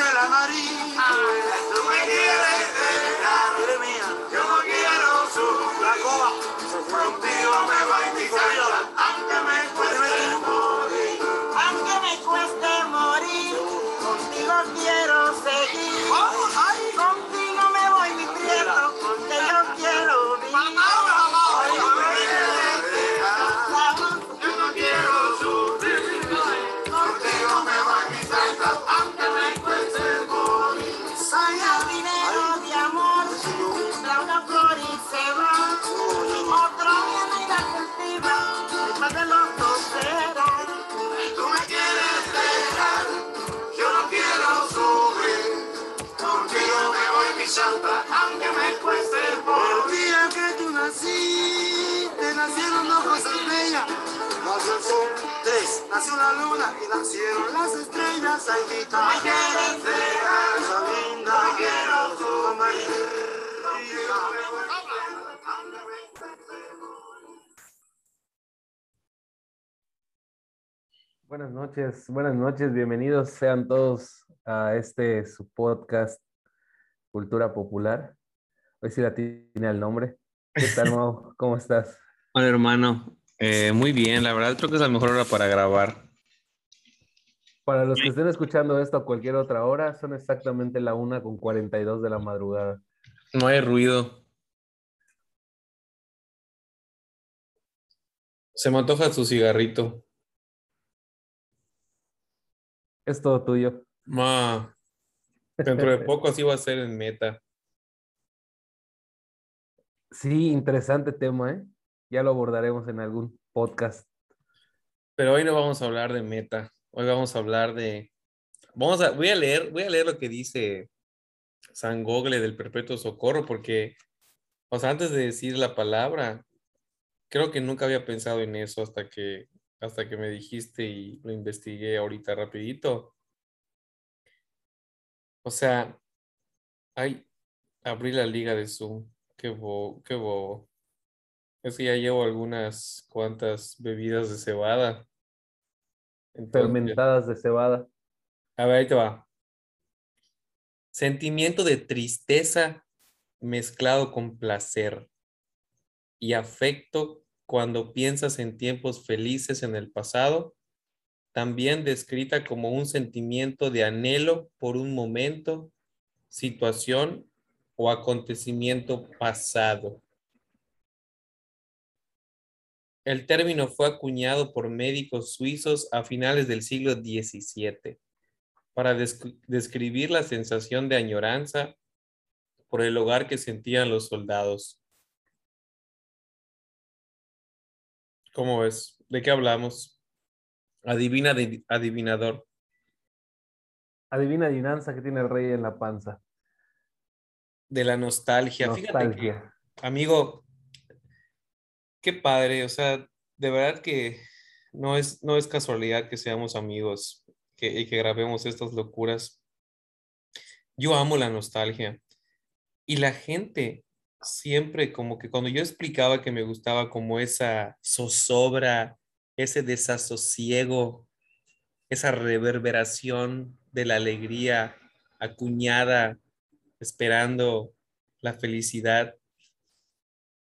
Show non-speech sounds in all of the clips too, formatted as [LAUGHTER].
en la nariz. Tú me quieres dejar, mía. Yo no quiero sufrir. La coba. Contigo me voy, tres, nació la luna y nacieron las estrellas. Ay, mi linda, quiero morir. Buenas noches, buenas noches, bienvenidos sean todos a este su podcast Cultura Popular. Hoy sí la tiene el nombre. ¿Qué tal, Mau? ¿Cómo estás? Hola hermano, Eh, muy bien, la verdad creo que es la mejor hora para grabar. Para los que estén escuchando esto a cualquier otra hora, son exactamente la una con 42 de la madrugada. No hay ruido. Se me antoja su cigarrito. Es todo tuyo. Ma, dentro de poco así va a ser en meta. [LAUGHS] Sí, interesante tema, ¿eh? Ya lo abordaremos en algún podcast. Pero hoy no vamos a hablar de meta. Hoy vamos a hablar de. Vamos a, voy a leer, voy a leer lo que dice San Gogle del Perpetuo Socorro, porque, o sea, antes de decir la palabra, creo que nunca había pensado en eso hasta que, hasta que me dijiste y lo investigué ahorita rapidito. O sea, ay, abrí la liga de Zoom. Qué bobo, qué bobo. Es que ya llevo algunas cuantas bebidas de cebada. Entonces, Fermentadas de cebada. a ver, ahí te va. Sentimiento de tristeza mezclado con placer y afecto cuando piensas en tiempos felices en el pasado, también descrita como un sentimiento de anhelo por un momento, situación o acontecimiento pasado. El término fue acuñado por médicos suizos a finales del siglo XVII para desc- describir la sensación de añoranza por el hogar que sentían los soldados. ¿Cómo ves? ¿De qué hablamos? Adivina, adi- adivinador. Adivina adivinanza que tiene el rey en la panza. De la nostalgia. Fíjate que, Nostalgia. amigo, qué padre. O sea, de verdad que no es, no es casualidad que seamos amigos que, y que grabemos estas locuras. Yo amo la nostalgia. Y la gente siempre como que cuando yo explicaba que me gustaba como esa zozobra, ese desasosiego, esa reverberación de la alegría acuñada, esperando la felicidad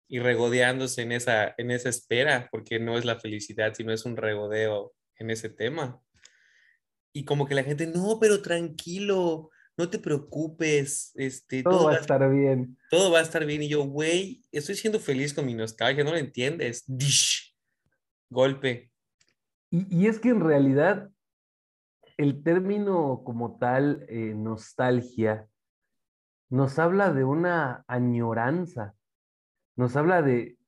y regodeándose en esa, en esa espera, porque no es la felicidad, sino es un regodeo en ese tema. Y como que la gente, no, pero tranquilo, no te preocupes, este, Todo va a estar bien. todo va a estar bien. Y yo, güey, estoy siendo feliz con mi nostalgia, no lo entiendes. Dish, golpe. Y, y es que en realidad el término como tal, eh, nostalgia, nos habla de una añoranza, nos habla de,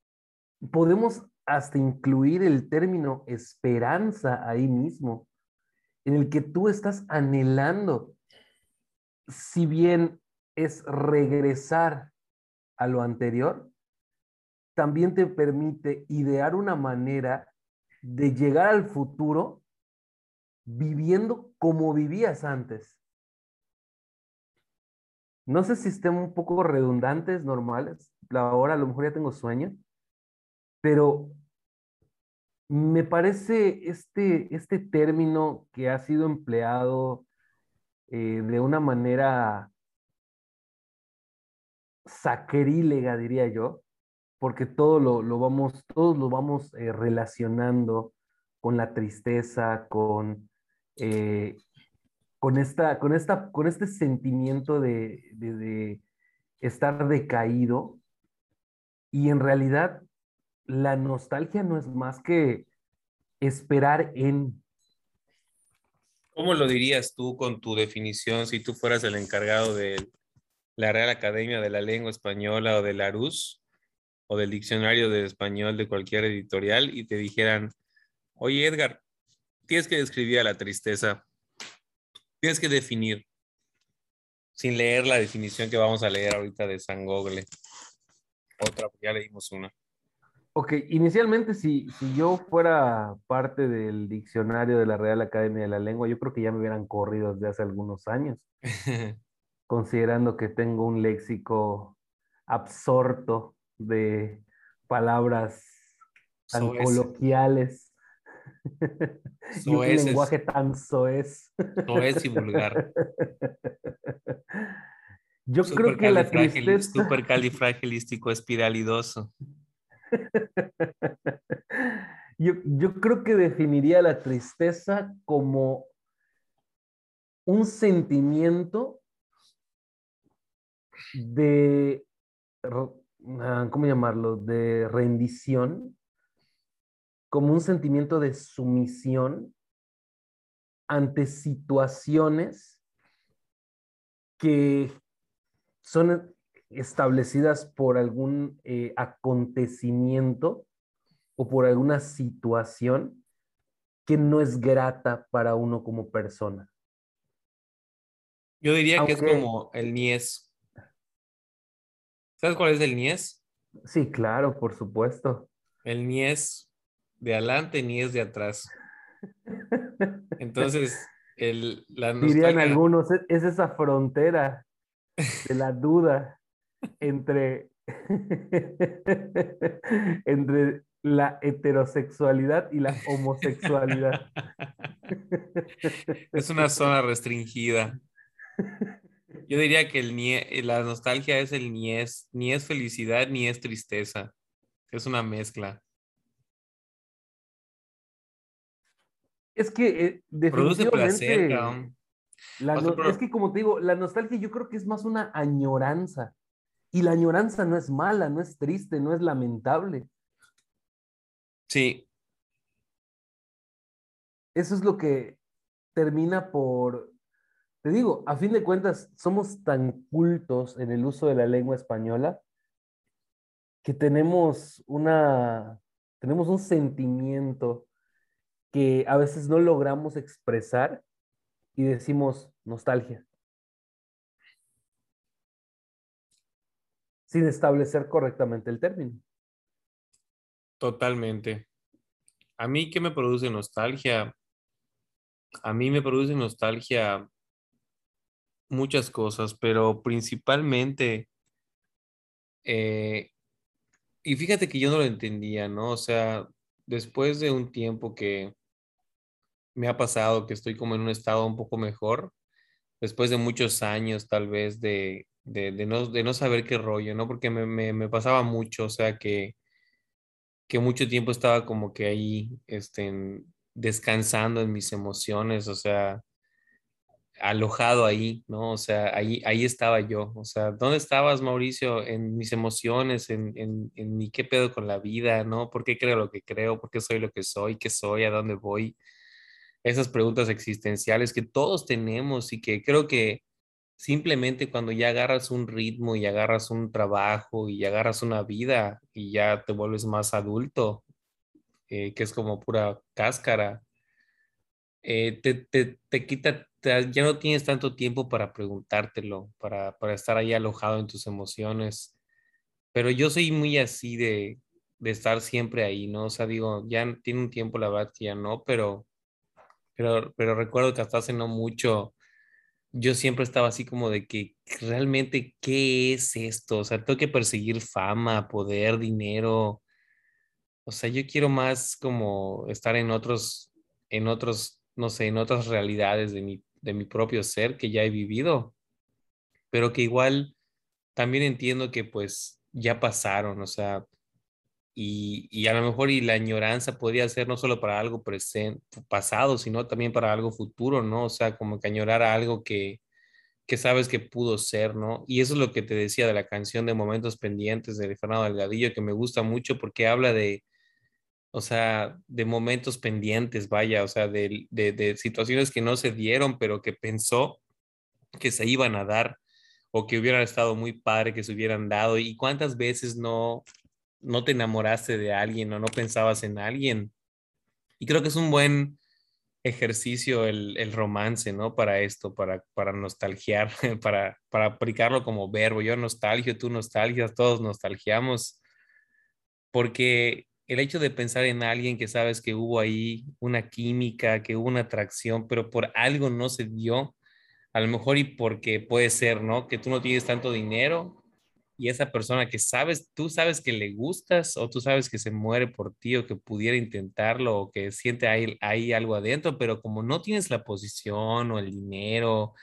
podemos hasta incluir el término esperanza ahí mismo, en el que tú estás anhelando, si bien es regresar a lo anterior, también te permite idear una manera de llegar al futuro viviendo como vivías antes. No sé si estén un poco redundantes, normales. Ahora a lo mejor ya tengo sueño, pero me parece este, este término que ha sido empleado eh, de una manera sacrílega, diría yo, porque todo lo, lo vamos, todos lo vamos eh, relacionando con la tristeza, con, eh, con, esta, con, esta, con este sentimiento de, de estar decaído. Y en realidad la nostalgia no es más que esperar en. ¿Cómo lo dirías tú con tu definición si tú fueras el encargado de la Real Academia de la Lengua Española o de la RUS o del Diccionario de Español de cualquier editorial y te dijeran, oye Edgar, tienes que describir a la tristeza, tienes que definir, sin leer la definición que vamos a leer ahorita de San Gogle. Otra, ya leímos una. Ok, inicialmente si, si yo fuera parte del diccionario de la Real Academia de la Lengua, yo creo que ya me hubieran corrido desde hace algunos años, [LAUGHS] considerando que tengo un léxico absorto de palabras tan coloquiales [LAUGHS] y un lenguaje tan soez. Soez y vulgar. [LAUGHS] Yo creo que la tristeza... Supercalifragilístico espiralidoso. [LAUGHS] Yo, yo creo que definiría la tristeza como un sentimiento de, ah, ¿cómo llamarlo? De rendición, como un sentimiento de sumisión ante situaciones que son establecidas por algún eh, acontecimiento o por alguna situación que no es grata para uno como persona. Yo diría que es como el Nies. ¿Sabes cuál es el Nies? Sí, claro, por supuesto. El Nies de adelante, Nies de atrás. [LAUGHS] Entonces, el, la Dirían nostalgia- algunos, "Es- es esa frontera de la duda entre, [LAUGHS] entre la heterosexualidad y la homosexualidad. [LAUGHS] es una zona restringida. Yo diría que el nie- la nostalgia es el Nies, ni es felicidad ni es tristeza. Es una mezcla. Es que eh, Produce placer. La no- es que como te digo, la nostalgia yo creo que es más una añoranza. Y la añoranza no es mala, no es triste, no es lamentable. Sí, Eso es lo que termina por, te digo, a fin de cuentas, somos tan cultos en el uso de la lengua española que tenemos una, tenemos un sentimiento que a veces no logramos expresar y decimos nostalgia. Sin establecer correctamente el término. totalmente. A mí, ¿qué me produce nostalgia? A mí me produce nostalgia muchas cosas, pero principalmente, eh, y fíjate que yo no lo entendía, ¿no? O sea, después de un tiempo que me ha pasado, que estoy como en un estado un poco mejor, después de muchos años tal vez de, de, no, de no saber qué rollo, ¿no? Porque me, me, pasaba mucho, o sea, que, que mucho tiempo estaba como que ahí, este, descansando en mis emociones, o sea, alojado ahí, ¿no? O sea, ahí, ahí estaba yo. O sea, ¿dónde estabas, Mauricio? En mis emociones, en, en, en mi qué pedo con la vida, ¿no? ¿Por qué creo lo que creo? ¿Por qué soy lo que soy? ¿Qué soy? ¿A dónde voy? Esas preguntas existenciales que todos tenemos y que creo que simplemente cuando ya agarras un ritmo y agarras un trabajo y agarras una vida y ya te vuelves más adulto, eh, que es como pura cáscara eh, te, te, te quita, te- ya no tienes tanto tiempo para preguntártelo, para, para estar ahí alojado en tus emociones. Pero yo soy muy así de, de estar siempre ahí, ¿no? O sea, digo, ya tiene un tiempo la verdad ya no, pero, pero, pero recuerdo que hasta hace no mucho, yo siempre estaba así como de que realmente, ¿qué es esto? O sea, tengo que perseguir fama, poder, dinero. O sea, yo quiero más como estar en otros, en otros, no sé, en otras realidades de mi, de mi propio ser que ya he vivido, pero que igual también entiendo que pues ya pasaron, o sea, y, y a lo mejor y la añoranza podría ser no solo para algo presente, pasado, sino también para algo futuro, ¿no? O sea, como que añorar algo que, que sabes que pudo ser, ¿no? Y eso es lo que te decía de la canción de Momentos Pendientes de Fernando Delgadillo, que me gusta mucho porque habla de o sea, de momentos pendientes, vaya, o sea, de, de, de situaciones que no se dieron, pero que pensó que se iban a dar o que hubieran estado muy padre que se hubieran dado. ¿Y cuántas veces no, no te enamoraste de alguien o no pensabas en alguien? Y creo que es un buen ejercicio el, el romance, ¿no? Para esto, para, para nostalgiar, [LAUGHS] para, para aplicarlo como verbo. Yo nostalgio, tú nostalgias, todos nostalgiamos porque el hecho de pensar en alguien que sabes que hubo ahí una química, que hubo una atracción, pero por algo no se dio, a lo mejor y porque puede ser, ¿no? Que tú no tienes tanto dinero y esa persona que sabes, tú sabes que le gustas o tú sabes que se muere por ti o que pudiera intentarlo o que siente ahí, ahí algo adentro, pero como no tienes la posición o el dinero,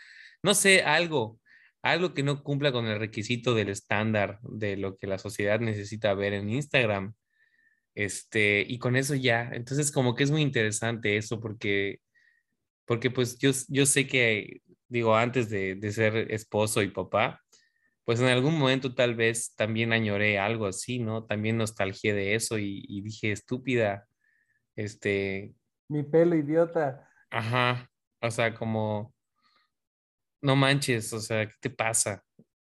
no sé, algo, algo que no cumpla con el requisito del estándar de lo que la sociedad necesita ver en Instagram este, y con eso ya, entonces como que es muy interesante eso porque, porque pues yo, yo sé que, digo, antes de, de ser esposo y papá, pues en algún momento tal vez también añoré algo así, ¿no? También nostalgié de eso y, y dije, estúpida, este, Mi pelo idiota. ajá, o sea, como, no manches, o sea, ¿qué te pasa?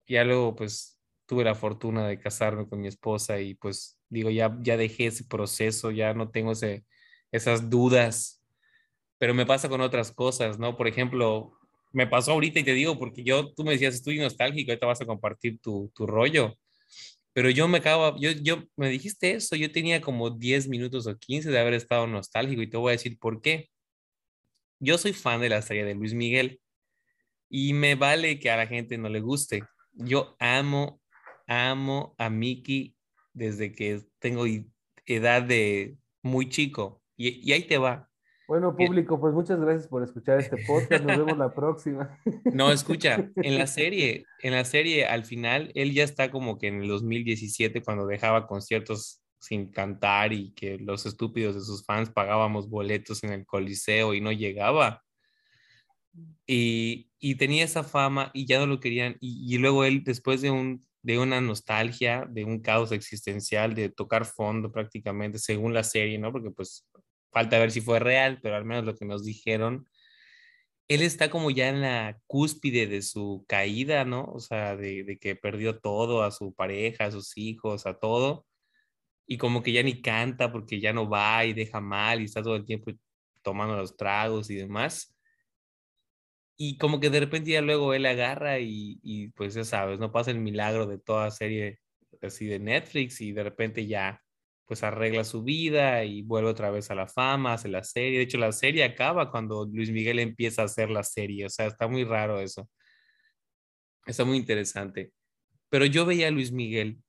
Ya luego, pues, tuve la fortuna de casarme con mi esposa y pues, digo, ya, ya dejé ese proceso, ya no tengo ese, esas dudas, pero me pasa con otras cosas, ¿no? Por ejemplo, me pasó ahorita y te digo, porque yo, tú me decías, estoy nostálgico, ahorita vas a compartir tu, tu rollo, pero yo me acabo, yo, yo, me dijiste eso, yo tenía como 10 minutos o 15 de haber estado nostálgico y te voy a decir por qué. Yo soy fan de la serie de Luis Miguel y me vale que a la gente no le guste. Yo amo, amo a Mickey desde que tengo edad de muy chico. Y, y ahí te va. Bueno, público, pues muchas gracias por escuchar este podcast. Nos vemos la [LAUGHS] próxima. No, escucha, [LAUGHS] en la serie, en la serie al final, él ya está como que en el 2017 cuando dejaba conciertos sin cantar y que los estúpidos de sus fans pagábamos boletos en el Coliseo y no llegaba. Y, y tenía esa fama y ya no lo querían. Y, y luego él, después de un de una nostalgia, de un caos existencial, de tocar fondo prácticamente, según la serie, ¿no? Porque pues falta ver si fue real, pero al menos lo que nos dijeron, él está como ya en la cúspide de su caída, ¿no? O sea, de, que perdió todo, a su pareja, a sus hijos, a todo, y como que ya ni canta porque ya no va y deja mal y está todo el tiempo tomando los tragos y demás. Y como que de repente ya luego él agarra y, y pues ya sabes, no pasa el milagro de toda serie así de Netflix y de repente ya pues arregla su vida y vuelve otra vez a la fama, hace la serie. De hecho, la serie acaba cuando Luis Miguel empieza a hacer la serie. O sea, está muy raro eso. Está muy interesante. Pero yo veía a Luis Miguel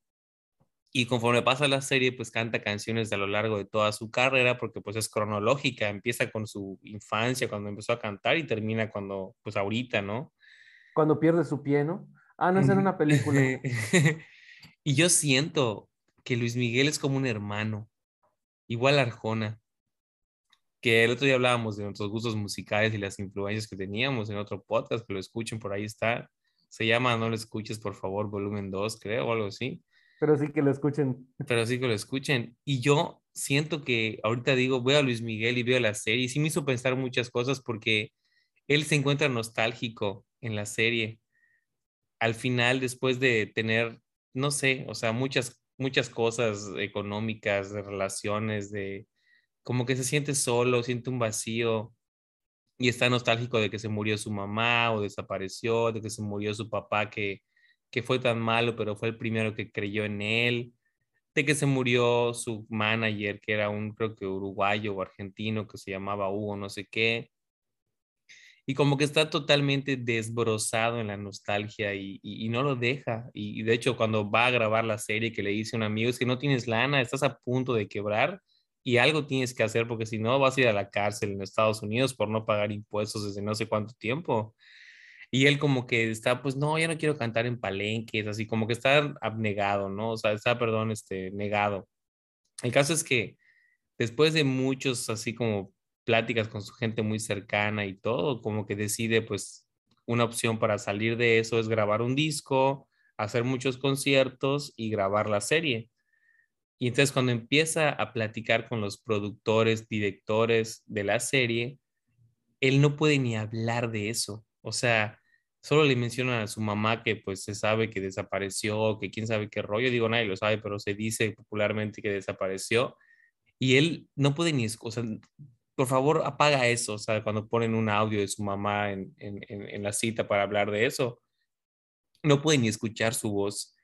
y conforme pasa la serie, pues canta canciones a lo largo de toda su carrera, porque pues es cronológica, empieza con su infancia, cuando empezó a cantar, y termina cuando, pues ahorita, ¿no? Cuando pierde su pie, ¿no? Ah, no, es en una película. [LAUGHS] y yo siento que Luis Miguel es como un hermano, igual Arjona, que el otro día hablábamos de nuestros gustos musicales y las influencias que teníamos en otro podcast, que lo escuchen, por ahí está. Se llama No lo escuches, por favor, volumen 2, creo, o algo así pero sí que lo escuchen. [LAUGHS] Pero sí que lo escuchen. Y yo siento que ahorita digo, voy a Luis Miguel y veo la serie y sí me hizo pensar muchas cosas porque él se encuentra nostálgico en la serie. Al final, después de tener, no sé, o sea, muchas, muchas cosas económicas, de relaciones, de como que se siente solo, siente un vacío y está nostálgico de que se murió su mamá o desapareció, de que se murió su papá que que fue tan malo, pero fue el primero que creyó en él, de que se murió su manager, que era un, creo que uruguayo o argentino, que se llamaba Hugo, no sé qué. Y como que está totalmente desbrozado en la nostalgia y, y, no lo deja. Y, y, de hecho, cuando va a grabar la serie, que le dice un amigo, es que no tienes lana, estás a punto de quebrar y algo tienes que hacer porque si no vas a ir a la cárcel en Estados Unidos por no pagar impuestos desde no sé cuánto tiempo. Y él como que está, pues no, ya no quiero cantar en palenques, así como que está abnegado, ¿no? O sea, está, perdón, este, negado. El caso es que después de muchos, así como pláticas con su gente muy cercana y todo, como que decide, pues, una opción para salir de eso es grabar un disco, hacer muchos conciertos y grabar la serie. Y entonces cuando empieza a platicar con los productores, directores de la serie, él no puede ni hablar de eso. O sea, solo le mencionan a su mamá que pues se sabe que desapareció, que quién sabe qué rollo, digo, nadie lo sabe, pero se dice popularmente que desapareció y él no puede ni, o sea, por favor apaga eso, o sea, cuando ponen un audio de su mamá en, la cita para hablar de eso, no puede ni escuchar su voz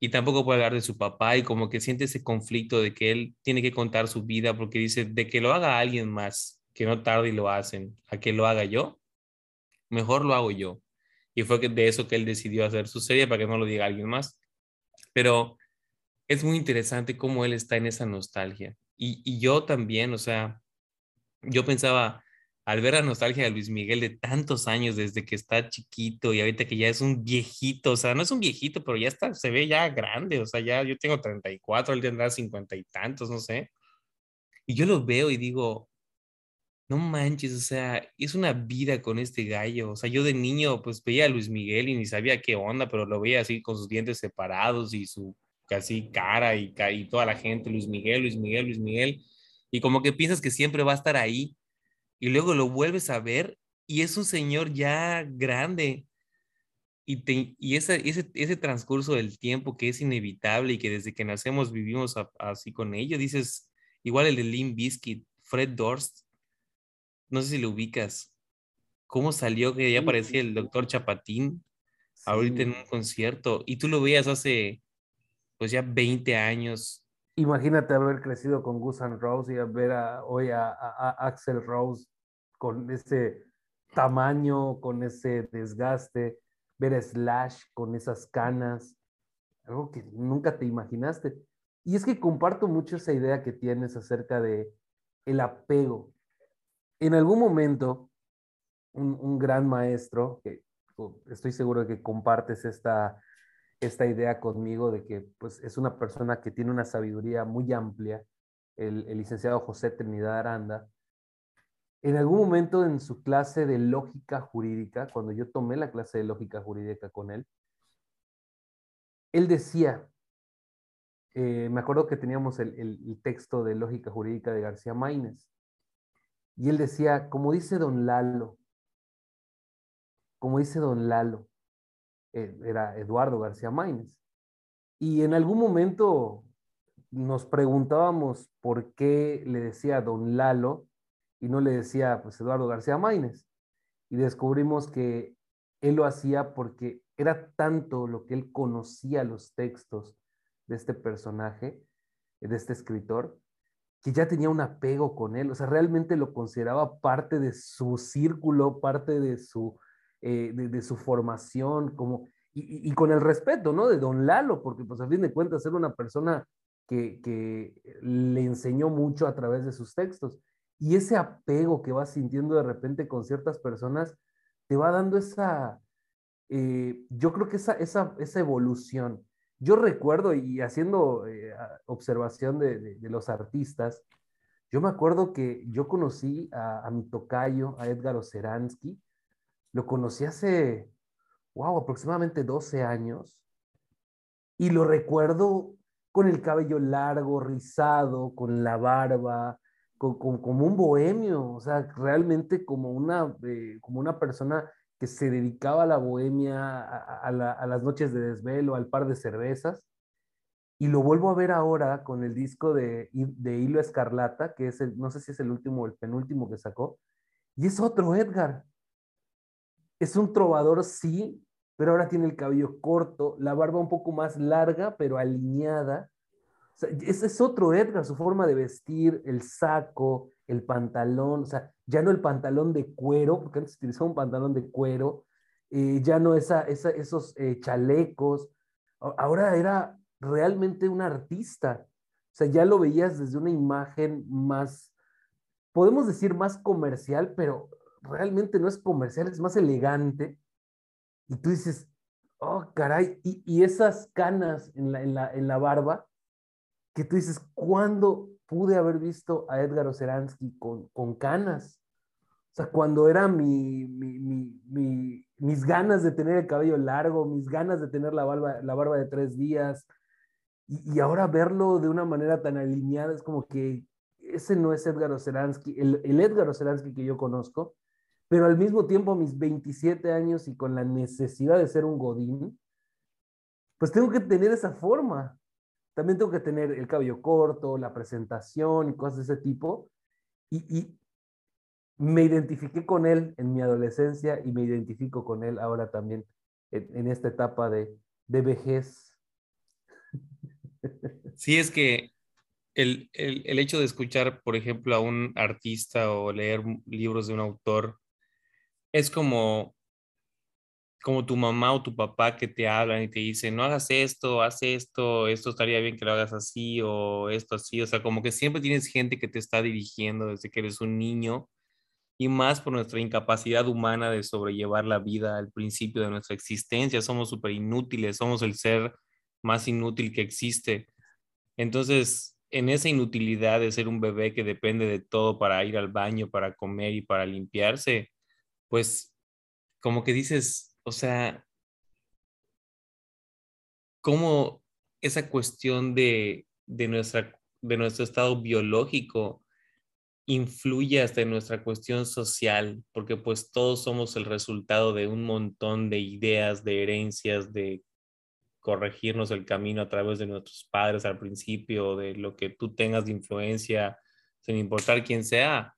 y tampoco puede hablar de su papá y como que siente ese conflicto de que él tiene que contar su vida porque dice, de que lo haga alguien más, que no tarde y lo hacen, a que lo haga yo, mejor lo hago yo. Y fue de eso que él decidió hacer su serie para que no lo diga alguien más. Pero es muy interesante cómo él está en esa nostalgia. Y, y yo también, o sea, yo pensaba, al ver la nostalgia de Luis Miguel de tantos años, desde que está chiquito y ahorita que ya es un viejito, o sea, no es un viejito, pero ya está, se ve ya grande, o sea, ya yo tengo 34, él tendrá 50 y tantos, no sé. Y yo lo veo y digo, no manches, o sea, es una vida con este gallo. O sea, yo de niño pues veía a Luis Miguel y ni sabía qué onda, pero lo veía así con sus dientes separados y su casi cara y, y toda la gente, Luis Miguel, Luis Miguel, Luis Miguel. Y como que piensas que siempre va a estar ahí y luego lo vuelves a ver y es un señor ya grande. Y, y ese, ese, ese transcurso del tiempo que es inevitable y que desde que nacemos vivimos así con ello, dices, igual el de Lim Biscuit, Fred Durst, no sé si lo ubicas, cómo salió que ya aparecía el doctor Chapatín ahorita en un concierto y tú lo veías hace pues ya 20 años. Imagínate haber crecido con Gus N' Rose y ver a, hoy a, Axel Rose con ese tamaño, con ese desgaste, ver a Slash con esas canas, algo que nunca te imaginaste. Y es que comparto mucho esa idea que tienes acerca de el apego en algún momento, un, gran maestro, que estoy seguro de que compartes esta, esta idea conmigo de que pues, es una persona que tiene una sabiduría muy amplia, el, el licenciado José Trinidad Aranda, en algún momento en su clase de lógica jurídica, cuando yo tomé la clase de lógica jurídica con él, él decía, eh, me acuerdo que teníamos el, el, texto de Lógica Jurídica de García Maínez, y él decía, como dice don Lalo, como dice don Lalo, era Eduardo García Maínez, y en algún momento nos preguntábamos por qué le decía don Lalo y no le decía pues Eduardo García Maínez. Y descubrimos que él lo hacía porque era tanto lo que él conocía los textos de este personaje, de este escritor, que ya tenía un apego con él, o sea, realmente lo consideraba parte de su círculo, parte de su, eh, de, su formación, como, y, con el respeto, ¿no? De don Lalo, porque pues a fin de cuentas era una persona que, que le enseñó mucho a través de sus textos. Y ese apego que vas sintiendo de repente con ciertas personas te va dando esa, eh, yo creo que esa, esa, esa, evolución. Yo recuerdo y haciendo eh, observación de, de, los artistas, yo me acuerdo que yo conocí a, a mi tocayo, a Edgar Oceransky, lo conocí hace, wow, aproximadamente 12 años, y lo recuerdo con el cabello largo, rizado, con la barba, como un bohemio, o sea, realmente como una, eh, como una persona que se dedicaba a la bohemia, a, las noches de desvelo, al par de cervezas. Y lo vuelvo a ver ahora con el disco de, de Hilo Escarlata, que es el, no sé si es el último o el penúltimo que sacó. Y es otro Edgar. Es un trovador, sí, pero ahora tiene el cabello corto, la barba un poco más larga, pero alineada. Ese es otro Edgar, su forma de vestir, el saco, el pantalón, o sea, ya no el pantalón de cuero, porque antes utilizaba un pantalón de cuero, eh, ya no esa, esos eh, chalecos, ahora era realmente un artista, o sea, ya lo veías desde una imagen más, podemos decir más comercial, pero realmente no es comercial, es más elegante, y tú dices, oh, caray, y, esas canas en la, en la barba, que tú dices, ¿cuándo pude haber visto a Edgar Oceransky con, con canas? O sea, cuando era mi, mis ganas de tener el cabello largo, mis ganas de tener la barba, la barba de tres días, y, ahora verlo de una manera tan alineada, es como que ese no es Edgar Oceransky, el, el Edgar Oceransky que yo conozco, pero al mismo tiempo a mis 27 años y con la necesidad de ser un godín, pues tengo que tener esa forma. También tengo que tener el cabello corto, la presentación y cosas de ese tipo. Y, me identifiqué con él en mi adolescencia y me identifico con él ahora también en, esta etapa de, de, vejez. [LAUGHS] Sí, es que el, el, el, hecho de escuchar, por ejemplo, a un artista o leer libros de un autor es como como tu mamá o tu papá que te hablan y te dicen, no hagas esto, haz esto, esto estaría bien que lo hagas así o esto así. O sea, como que siempre tienes gente que te está dirigiendo desde que eres un niño y más por nuestra incapacidad humana de sobrellevar la vida al principio de nuestra existencia. Somos súper inútiles, somos el ser más inútil que existe. Entonces, en esa inutilidad de ser un bebé que depende de todo para ir al baño, para comer y para limpiarse, pues como que dices, o sea, cómo esa cuestión de, nuestra, de nuestro estado biológico influye hasta en nuestra cuestión social, porque pues todos somos el resultado de un montón de ideas, de herencias, de corregirnos el camino a través de nuestros padres al principio, de lo que tú tengas de influencia, sin importar quién sea.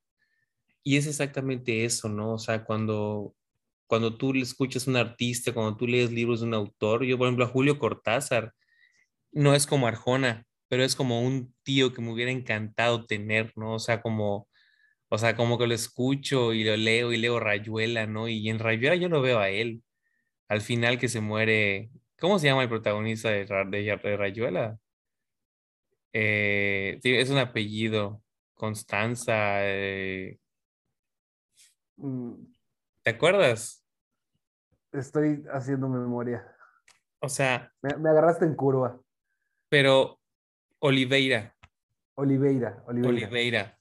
Y es exactamente eso, ¿no? O sea, cuando cuando tú le escuchas a un artista, cuando tú lees libros de un autor, yo por ejemplo a Julio Cortázar, no es como Arjona, pero es como un tío que me hubiera encantado tener, ¿no? O sea, como, o sea, como que lo escucho y lo leo y leo Rayuela, ¿no? Y en Rayuela yo lo veo a él. Al final que se muere, ¿cómo se llama el protagonista de, de, Rayuela? Eh, es un apellido, Constanza. Eh. ¿Te acuerdas? Estoy haciendo memoria. O sea. Me, agarraste en curva. Pero Oliveira. Oliveira, Oliveira.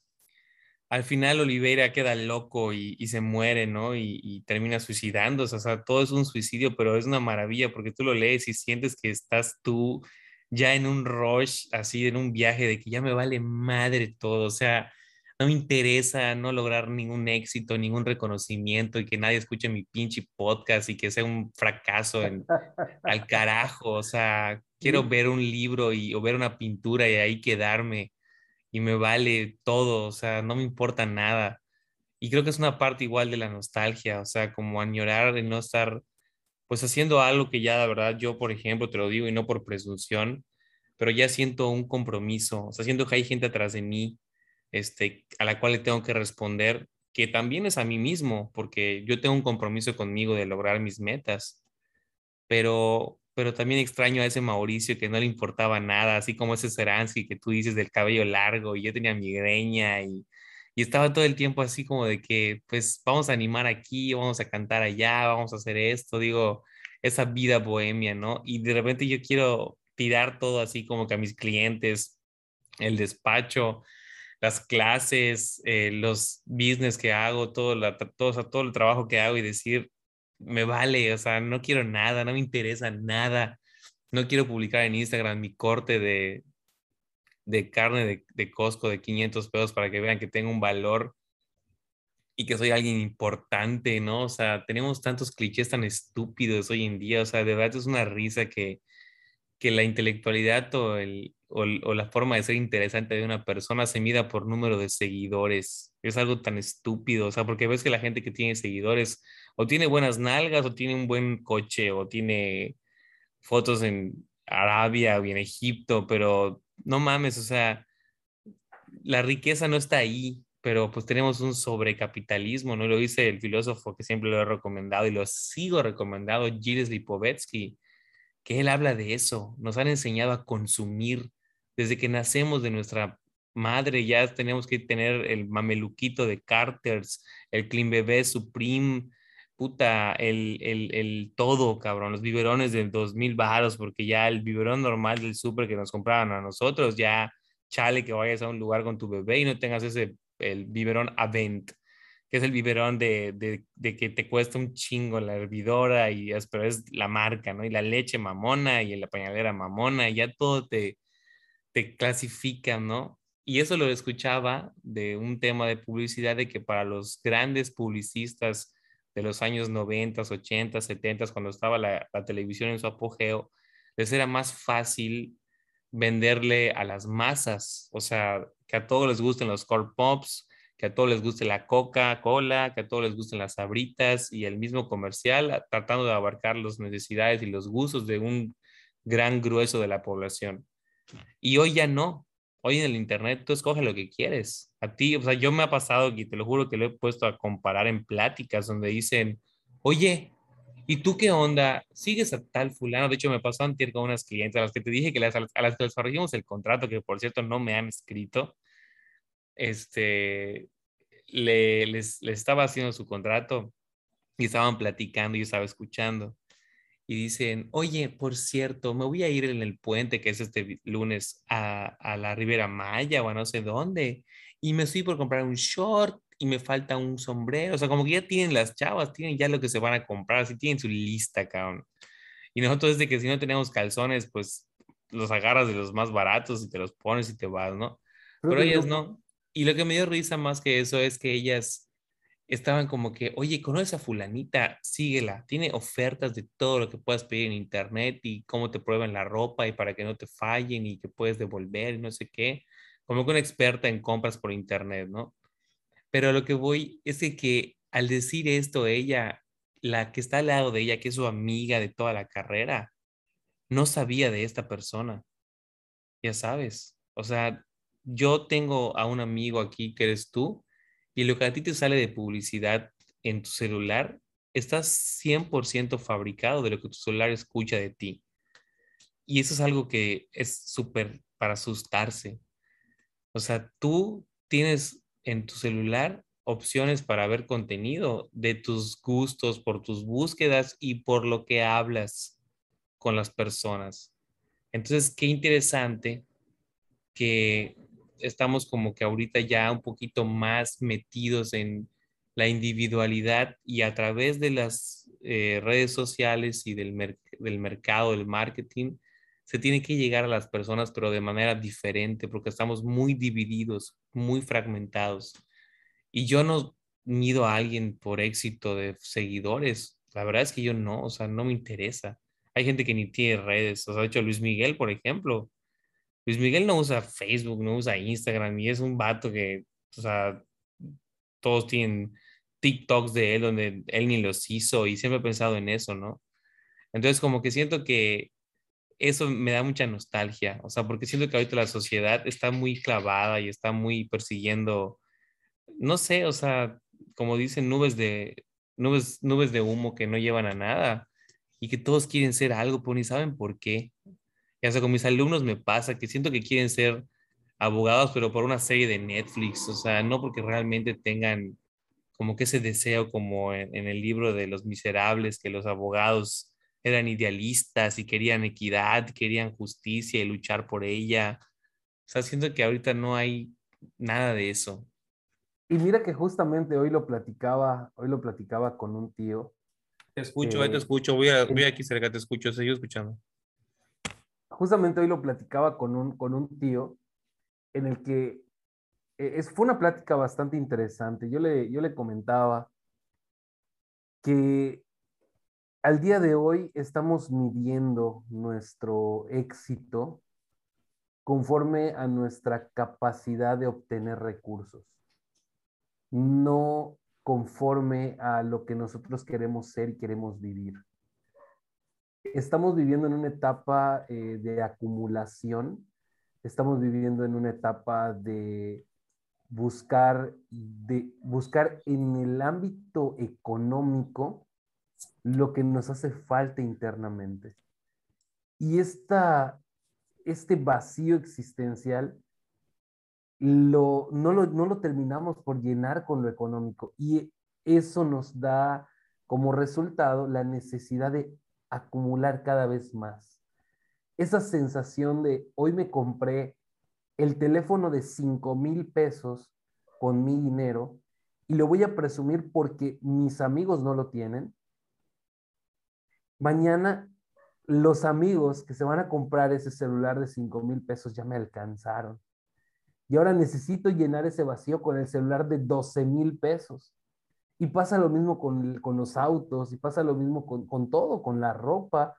al final Oliveira queda loco y, y se muere, ¿no? Y, y, termina suicidándose, o sea, todo es un suicidio, pero es una maravilla porque tú lo lees y sientes que estás tú ya en un rush, así, en un viaje de que ya me vale madre todo, o sea, no me interesa no lograr ningún éxito, ningún reconocimiento y que nadie escuche mi pinche podcast y que sea un fracaso en, al [LAUGHS] carajo, o sea, quiero ver un libro y, o ver una pintura y ahí quedarme y me vale todo, o sea, no me importa nada. Y creo que es una parte igual de la nostalgia, o sea, como añorar de no estar, pues haciendo algo que ya, la verdad, yo, por ejemplo, te lo digo y no por presunción, pero ya siento un compromiso, o sea, siento que hay gente atrás de mí, este, a la cual le tengo que responder, que también es a mí mismo, porque yo tengo un compromiso conmigo de lograr mis metas, pero pero también extraño a ese Mauricio que no le importaba nada, así como ese Seransky que tú dices del cabello largo y yo tenía migreña y, y estaba todo el tiempo así como de que, pues vamos a animar aquí, vamos a cantar allá, vamos a hacer esto, digo, esa vida bohemia, ¿no? Y de repente yo quiero tirar todo así como que a mis clientes, el despacho, las clases, eh, los business que hago, todo, la, todo, todo el trabajo que hago y decir, me vale, o sea, no quiero nada, no me interesa nada. No quiero publicar en Instagram mi corte de, de carne de, de Costco de 500 pesos para que vean que tengo un valor y que soy alguien importante, ¿no? O sea, tenemos tantos clichés tan estúpidos hoy en día, o sea, de verdad es una risa que, que la intelectualidad o, el, o, la forma de ser interesante de una persona se mida por número de seguidores. Es algo tan estúpido, o sea, porque ves que la gente que tiene seguidores o tiene buenas nalgas, o tiene un buen coche, o tiene fotos en Arabia o en Egipto, pero no mames, o sea, la riqueza no está ahí, pero pues tenemos un sobrecapitalismo, ¿no? Lo dice el filósofo que siempre lo he recomendado y lo sigo recomendando, Gilles Lipovetsky, que él habla de eso, nos han enseñado a consumir. Desde que nacemos de nuestra madre, ya tenemos que tener el mameluquito de Carters, el Clean Bebé Supreme, puta, el, el, el, todo, cabrón, los biberones de dos mil baros, porque ya el biberón normal del súper que nos compraban a nosotros, ya chale que vayas a un lugar con tu bebé y no tengas ese, el biberón Avent, que es el biberón de, de, que te cuesta un chingo la hervidora, y es, pero es la marca, ¿no? Y la leche mamona y la pañalera mamona, y ya todo te, te clasifica, ¿no? Y eso lo escuchaba de un tema de publicidad, de que para los grandes publicistas, de los años 90, 80, 70, cuando estaba la, la, televisión en su apogeo, les era más fácil venderle a las masas, o sea, que a todos les gusten los core pops, que a todos les guste la Coca-Cola, que a todos les gusten las sabritas y el mismo comercial, tratando de abarcar las necesidades y los gustos de un gran grueso de la población. Y hoy ya no, hoy en el Internet tú escoges lo que quieres. A ti, o sea, yo me ha pasado y te lo juro que lo he puesto a comparar en pláticas donde dicen, oye, ¿y tú qué onda? ¿Sigues a tal fulano? De hecho, me pasó antes con unas clientes a las que te dije que las, a las que les corregimos el contrato, que por cierto no me han escrito. Este, le, les, les estaba haciendo su contrato y estaban platicando y yo estaba escuchando y dicen, oye, por cierto, me voy a ir en el puente que es este lunes a, a la Ribera Maya o a no sé dónde, y me estoy por comprar un short y me falta un sombrero, o sea, como que ya tienen las chavas, tienen ya lo que se van a comprar, así tienen su lista, cabrón. Y nosotros desde que si no tenemos calzones, pues los agarras de los más baratos y te los pones y te vas, ¿no? Pero, Pero ellas no. Y lo que me dio risa más que eso es que ellas estaban como que, oye, conoces a fulanita, síguela, tiene ofertas de todo lo que puedas pedir en internet y cómo te prueban la ropa y para que no te fallen y que puedes devolver y no sé qué, como que una experta en compras por internet, ¿no? Pero lo que voy es de que al decir esto, ella, la que está al lado de ella, que es su amiga de toda la carrera, no sabía de esta persona. Ya sabes, o sea, yo tengo a un amigo aquí que eres tú, y lo que a ti te sale de publicidad en tu celular, estás 100% fabricado de lo que tu celular escucha de ti. Y eso es algo que es súper para asustarse. O sea, tú tienes en tu celular opciones para ver contenido de tus gustos, por tus búsquedas y por lo que hablas con las personas. Entonces, qué interesante que estamos como que ahorita ya un poquito más metidos en la individualidad y a través de las eh, redes sociales y del, del mercado, del marketing, se tiene que llegar a las personas, pero de manera diferente, porque estamos muy divididos, muy fragmentados. Y yo no mido a alguien por éxito de seguidores. La verdad es que yo no, o sea, no me interesa. Hay gente que ni tiene redes. O sea, de hecho, Luis Miguel, por ejemplo. Luis Miguel no usa Facebook, no usa Instagram y es un vato que, o sea, todos tienen TikToks de él donde él ni los hizo y siempre he pensado en eso, ¿no? Entonces, como que siento que eso me da mucha nostalgia, o sea, porque siento que ahorita la sociedad está muy clavada y está muy persiguiendo, no sé, o sea, como dicen, nubes de, nubes, nubes de humo que no llevan a nada y que todos quieren ser algo, pero ni saben por qué. Y hasta con mis alumnos me pasa que siento que quieren ser abogados, pero por una serie de Netflix, o sea, no porque realmente tengan como que ese deseo como en, en el libro de Los Miserables, que los abogados eran idealistas y querían equidad, querían justicia y luchar por ella. O sea, siento que ahorita no hay nada de eso. Y mira que justamente hoy lo platicaba, hoy lo platicaba con un tío. Te escucho, ahí te escucho, voy, a, voy aquí cerca, te escucho, sigo escuchando. Justamente hoy lo platicaba con un, con un tío en el que e, es, fue una plática bastante interesante. Yo le, yo le comentaba que al día de hoy estamos midiendo nuestro éxito conforme a nuestra capacidad de obtener recursos, no conforme a lo que nosotros queremos ser y queremos vivir. Estamos viviendo en una etapa eh, de acumulación, estamos viviendo en una etapa de buscar, de buscar en el ámbito económico lo que nos hace falta internamente. Y esta, este vacío existencial lo, no, lo, no lo terminamos por llenar con lo económico y eso nos da como resultado la necesidad de acumular cada vez más. Esa sensación de hoy me compré el teléfono de 5 mil pesos con mi dinero y lo voy a presumir porque mis amigos no lo tienen mañana los amigos que se van a comprar ese celular de 5 mil pesos ya me alcanzaron. Y ahora necesito llenar ese vacío con el celular de 12 mil pesos. Y pasa lo mismo con, los autos, y pasa lo mismo con, con todo, con la ropa.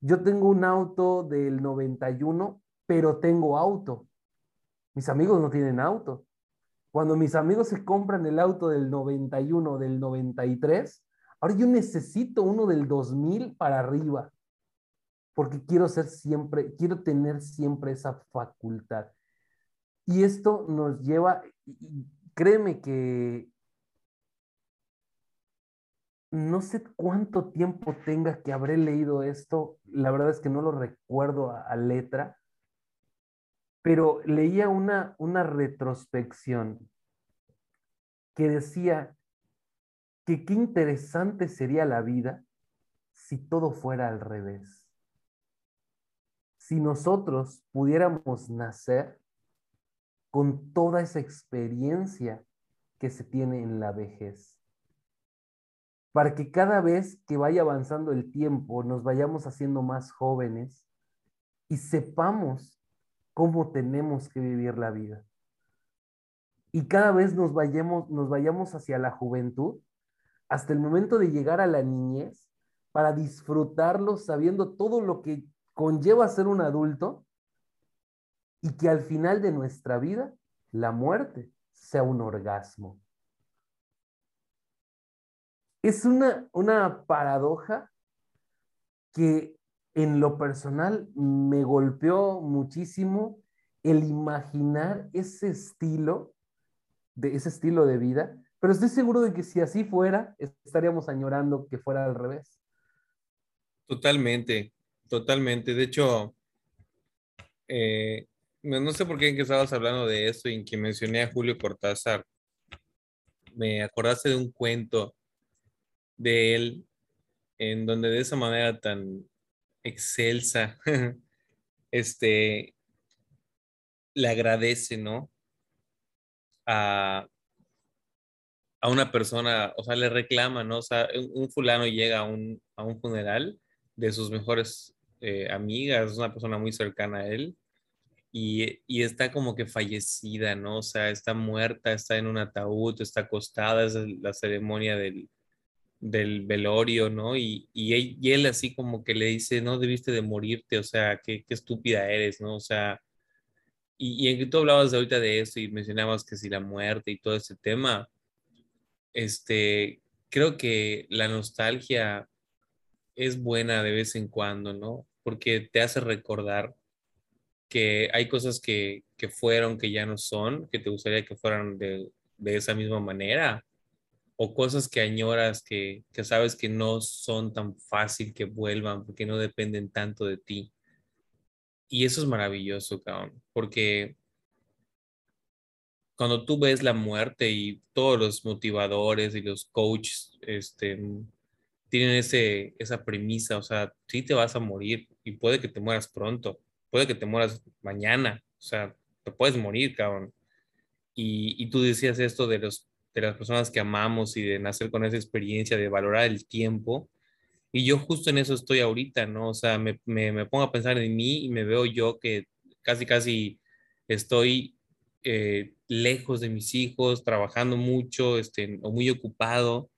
Yo tengo un auto del 91, pero tengo auto. Mis amigos no tienen auto. Cuando mis amigos se compran el auto del 91, del 93, Ahora yo necesito uno del 2000 para arriba, porque quiero ser siempre, quiero tener siempre esa facultad. Y esto nos lleva, créeme que no sé cuánto tiempo tenga que habré leído esto, la verdad es que no lo recuerdo a, letra, pero leía una, una retrospección que decía que qué interesante sería la vida si todo fuera al revés. Si nosotros pudiéramos nacer con toda esa experiencia que se tiene en la vejez. Para que cada vez que vaya avanzando el tiempo nos vayamos haciendo más jóvenes y sepamos cómo tenemos que vivir la vida. Y cada vez nos vayamos, nos vayamos hacia la juventud hasta el momento de llegar a la niñez para disfrutarlo sabiendo todo lo que conlleva ser un adulto y que al final de nuestra vida la muerte sea un orgasmo. Es una, una paradoja que en lo personal me golpeó muchísimo el imaginar ese estilo, de ese estilo de vida, pero estoy seguro de que si así fuera, estaríamos añorando que fuera al revés. Totalmente, totalmente. De hecho, eh, no sé por qué en que estabas hablando de eso y en que mencioné a Julio Cortázar. Me acordaste de un cuento de él en donde de esa manera tan excelsa, [LAUGHS] este, le agradece, ¿no? A, a una persona, o sea, le reclama, ¿no? O sea, un, fulano llega a un, a un funeral de sus mejores eh, amigas, es una persona muy cercana a él, y, y, está como que fallecida, ¿no? O sea, está muerta, está en un ataúd, está acostada, es la ceremonia del, del velorio, ¿no? Y, y, y, él, así como que le dice, no debiste de morirte, o sea, qué, qué estúpida eres, ¿no? O sea, y, y en que tú hablabas ahorita de eso y mencionabas que si la muerte y todo ese tema, este, creo que la nostalgia es buena de vez en cuando, ¿no? Porque te hace recordar que hay cosas que, que fueron, que ya no son, que te gustaría que fueran de, de esa misma manera, o cosas que añoras que, que, sabes que no son tan fácil que vuelvan porque no dependen tanto de ti. Y eso es maravilloso, cabrón, porque cuando tú ves la muerte y todos los motivadores y los coaches este, tienen ese, esa premisa, o sea, sí te vas a morir y puede que te mueras pronto, puede que te mueras mañana, o sea, te puedes morir, cabrón. Y, y tú decías esto de, los, de las personas que amamos y de nacer con esa experiencia, de valorar el tiempo. Y yo justo en eso estoy ahorita, ¿no? O sea, me, me, pongo a pensar en mí y me veo yo que casi, casi estoy eh, lejos de mis hijos, trabajando mucho, este, o muy ocupado,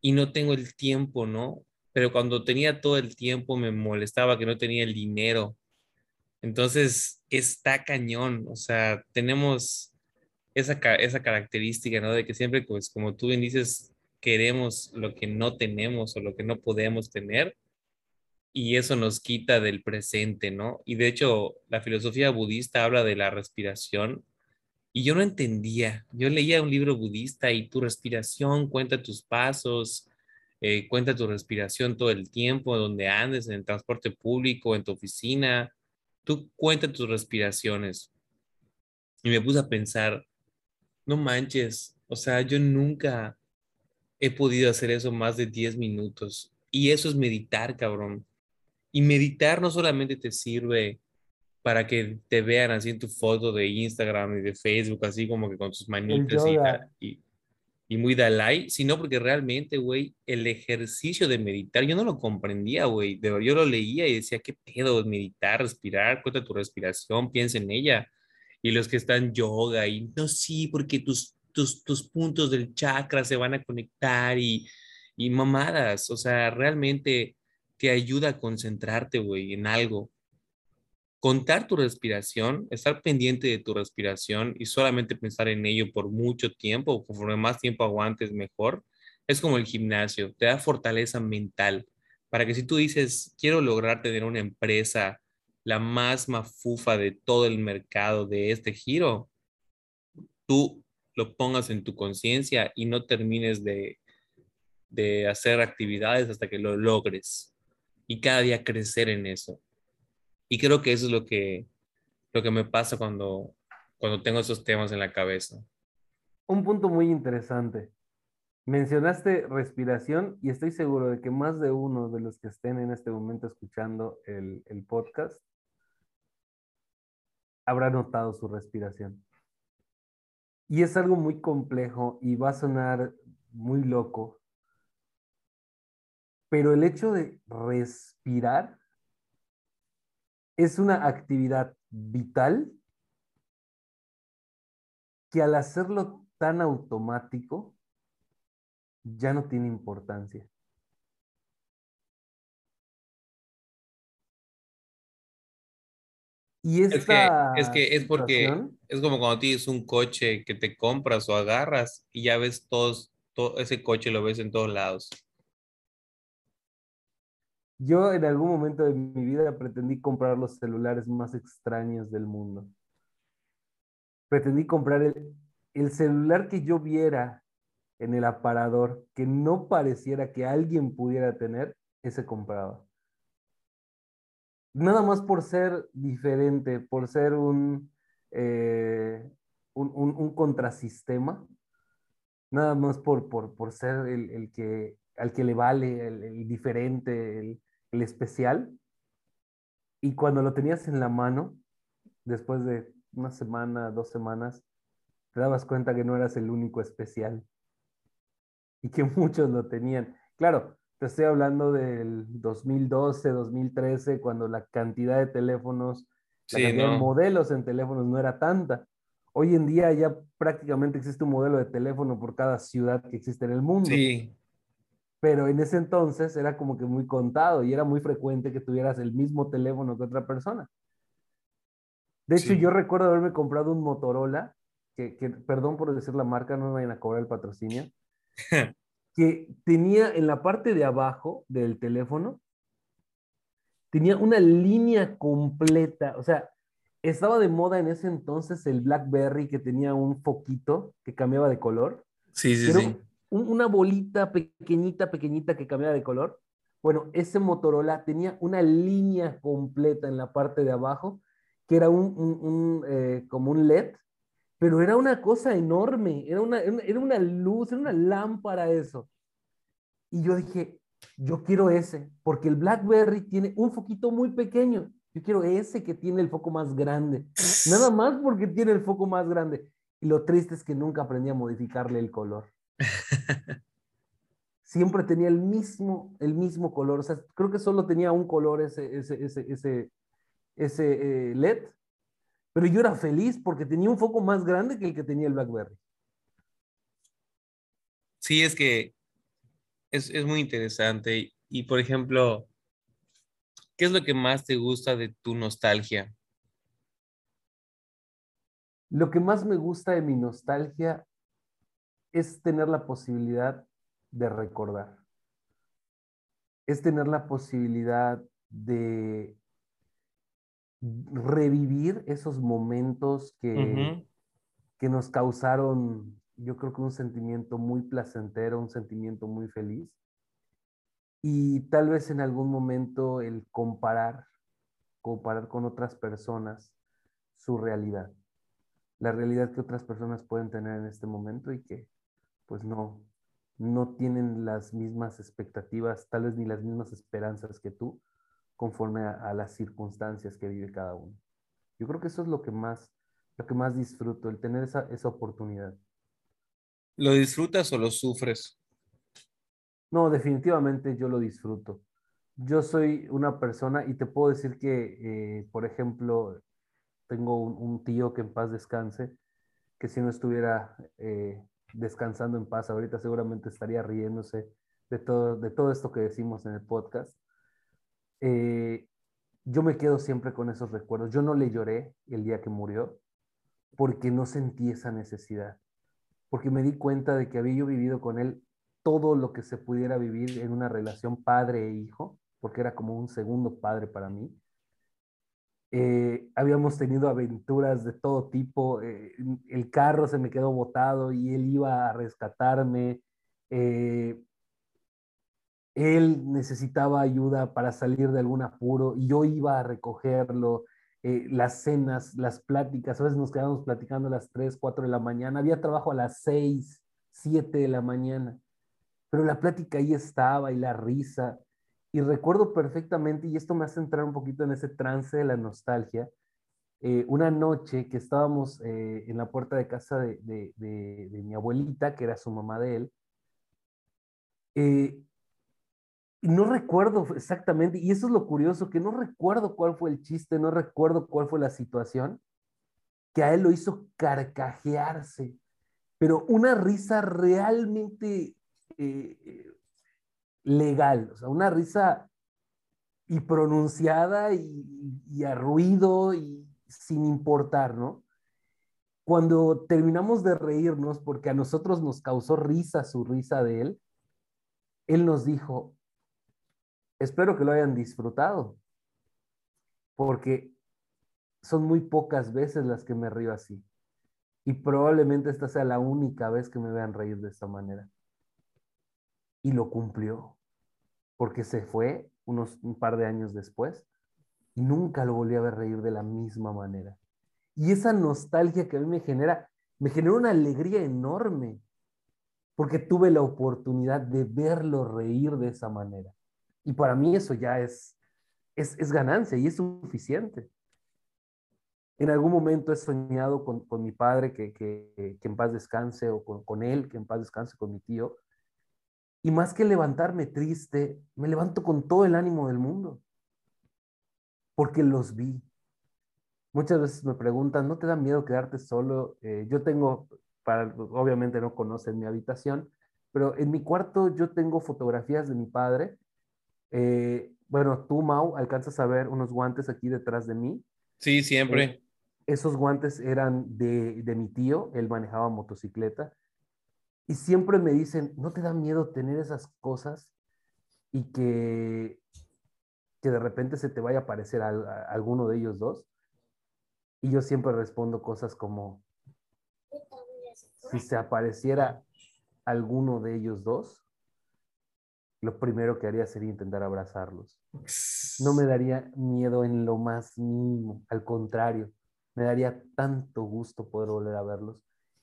y no tengo el tiempo, ¿no? Pero cuando tenía todo el tiempo me molestaba que no tenía el dinero. Entonces, está cañón, o sea, tenemos esa, esa característica, ¿no? De que siempre, pues, como tú bien dices, queremos lo que no tenemos o lo que no podemos tener, y eso nos quita del presente, ¿no? Y de hecho, la filosofía budista habla de la respiración y yo no entendía. Yo leía un libro budista y tu respiración cuenta tus pasos, eh, cuenta tu respiración todo el tiempo, donde andes, en el transporte público, en tu oficina. Tú cuenta tus respiraciones. Y me puse a pensar, no manches, o sea, yo nunca he podido hacer eso más de 10 minutos. Y eso es meditar, cabrón. Y meditar no solamente te sirve para que te vean así en tu foto de Instagram y de Facebook, así como que con tus manitas y, y, y, muy Dalai, sino porque realmente, güey, el ejercicio de meditar, yo no lo comprendía, güey, yo lo leía y decía, ¿qué pedo? Meditar, respirar, cuenta tu respiración, piensa en ella. Y los que están yoga y no, sí, porque tus, tus, tus puntos del chakra se van a conectar y, y mamadas, o sea, realmente te ayuda a concentrarte, güey, en algo. Contar tu respiración, estar pendiente de tu respiración y solamente pensar en ello por mucho tiempo, conforme más tiempo aguantes, mejor, es como el gimnasio, te da fortaleza mental para que si tú dices, quiero lograr tener una empresa la más mafufa de todo el mercado de este giro, tú lo pongas en tu conciencia y no termines de, de hacer actividades hasta que lo logres y cada día crecer en eso. Y creo que eso es lo que, lo que me pasa cuando, cuando tengo esos temas en la cabeza. Un punto muy interesante. Mencionaste respiración y estoy seguro de que más de uno de los que estén en este momento escuchando el, el podcast habrá notado su respiración. Y es algo muy complejo y va a sonar muy loco, pero el hecho de respirar es una actividad vital que al hacerlo tan automático ya no tiene importancia. Y es que, es que es porque es como cuando tienes un coche que te compras o agarras y ya ves todos, todo ese coche lo ves en todos lados. Yo en algún momento de mi vida pretendí comprar los celulares más extraños del mundo. Pretendí comprar el, el celular que yo viera en el aparador, que no pareciera que alguien pudiera tener, ese compraba. Nada más por ser diferente, por ser un, eh, un, un, contrasistema, nada más por, por, por ser el, el, que, al que le vale, el, el diferente, el, especial. Y cuando lo tenías en la mano, después de una semana, dos semanas, te dabas cuenta que no eras el único especial y que [LAUGHS] muchos lo tenían. Claro, te estoy hablando del 2012, 2013, cuando la cantidad de teléfonos, la Sí, cantidad de no. modelos en teléfonos no era tanta. Hoy en día ya prácticamente existe un modelo de teléfono por cada ciudad que existe en el mundo. Sí, Pero en ese entonces era como que muy contado y era muy frecuente que tuvieras el mismo teléfono que otra persona. De hecho, Sí. yo recuerdo haberme comprado un Motorola, que, que, perdón por decir la marca, no me vayan a cobrar el patrocinio, [LAUGHS] que tenía en la parte de abajo del teléfono, tenía una línea completa, o sea, estaba de moda en ese entonces el BlackBerry que tenía un foquito que cambiaba de color. sí, sí, Era sí. un- una bolita pequeñita, pequeñita que cambiaba de color. Bueno, ese Motorola tenía una línea completa en la parte de abajo, que era un, un- un, eh, como un LED, pero era una cosa enorme, era una, era una- luz, era una lámpara eso. Y yo dije, yo quiero ese, porque el BlackBerry tiene un foquito muy pequeño. Yo quiero ese que tiene el foco más grande. Nada [LAUGHS] más porque tiene el foco más grande. Y lo triste es que nunca aprendí a modificarle el color. [LAUGHS] Siempre tenía el mismo, el mismo color. O sea, creo que solo tenía un color ese, ese, ese, ese, ese eh, LED. Pero yo era feliz porque tenía un foco más grande que el que tenía el BlackBerry. Sí, es que es, es muy interesante. Y, por ejemplo, ¿qué es lo que más te gusta de tu nostalgia? Lo que más me gusta de mi nostalgia es tener la posibilidad de recordar. Es tener la posibilidad de revivir esos momentos que, que nos causaron, yo creo que un sentimiento muy placentero, un sentimiento muy feliz. Y tal vez en algún momento el comparar, comparar con otras personas su realidad la realidad que otras personas pueden tener en este momento y que pues no, no tienen las mismas expectativas, tal vez ni las mismas esperanzas que tú, conforme a, a las circunstancias que vive cada uno. Yo creo que eso es lo que más, lo que más disfruto, el tener esa, esa oportunidad. ¿Lo disfrutas o lo sufres? No, definitivamente yo lo disfruto. Yo soy una persona y te puedo decir que, eh, por ejemplo, tengo un, un, tío que en paz descanse, que si no estuviera eh, descansando en paz ahorita seguramente estaría riéndose de todo, de todo esto que decimos en el podcast. Eh, yo me quedo siempre con esos recuerdos. Yo no le lloré el día que murió porque no sentí esa necesidad, porque me di cuenta de que había yo vivido con él todo lo que se pudiera vivir en una relación padre e hijo, porque era como un segundo padre para mí. Eh, habíamos tenido aventuras de todo tipo. Eh, el carro se me quedó botado y él iba a rescatarme. Él necesitaba ayuda para salir de algún apuro y yo iba a recogerlo. Eh, las cenas, las pláticas, a veces nos quedábamos platicando a las 3, 4 de la mañana. Había trabajo a las 6, 7 de la mañana. Pero la plática ahí estaba y la risa. Y recuerdo perfectamente, y esto me hace entrar un poquito en ese trance de la nostalgia, eh, una noche que estábamos eh, en la puerta de casa de, de, de, mi abuelita, que era su mamá de él, no recuerdo exactamente, y eso es lo curioso, que no recuerdo cuál fue el chiste, no recuerdo cuál fue la situación, que a él lo hizo carcajearse, pero una risa realmente eh, legal, o sea, una risa y pronunciada y, y, a ruido y sin importar, ¿no? Cuando terminamos de reírnos, porque a nosotros nos causó risa su risa de él, él nos dijo, espero que lo hayan disfrutado, porque son muy pocas veces las que me río así. Y probablemente esta sea la única vez que me vean reír de esta manera. Y lo cumplió, porque se fue unos un par de años después y nunca lo volví a ver reír de la misma manera. Y esa nostalgia que a mí me genera, me genera una alegría enorme, porque tuve la oportunidad de verlo reír de esa manera. Y para mí eso ya es, es, es ganancia y es suficiente. En algún momento he soñado con, con mi padre que, que, que, en paz descanse o con, con él, que en paz descanse con mi tío. Y más que levantarme triste, me levanto con todo el ánimo del mundo, porque los vi. Muchas veces me preguntan, ¿no te da miedo quedarte solo? Eh, yo tengo, para, obviamente no conocen mi habitación, pero en mi cuarto yo tengo fotografías de mi padre. Eh, bueno, tú, Mau, alcanzas a ver unos guantes aquí detrás de mí. Sí, siempre. Eh, esos guantes eran de, de mi tío, él manejaba motocicleta. Y siempre me dicen, ¿no te da miedo tener esas cosas y que, que de repente se te vaya a aparecer a, a alguno de ellos dos? Y yo siempre respondo cosas como, si se apareciera alguno de ellos dos, lo primero que haría sería intentar abrazarlos. No me daría miedo en lo más mínimo, al contrario, me daría tanto gusto poder volver a verlos.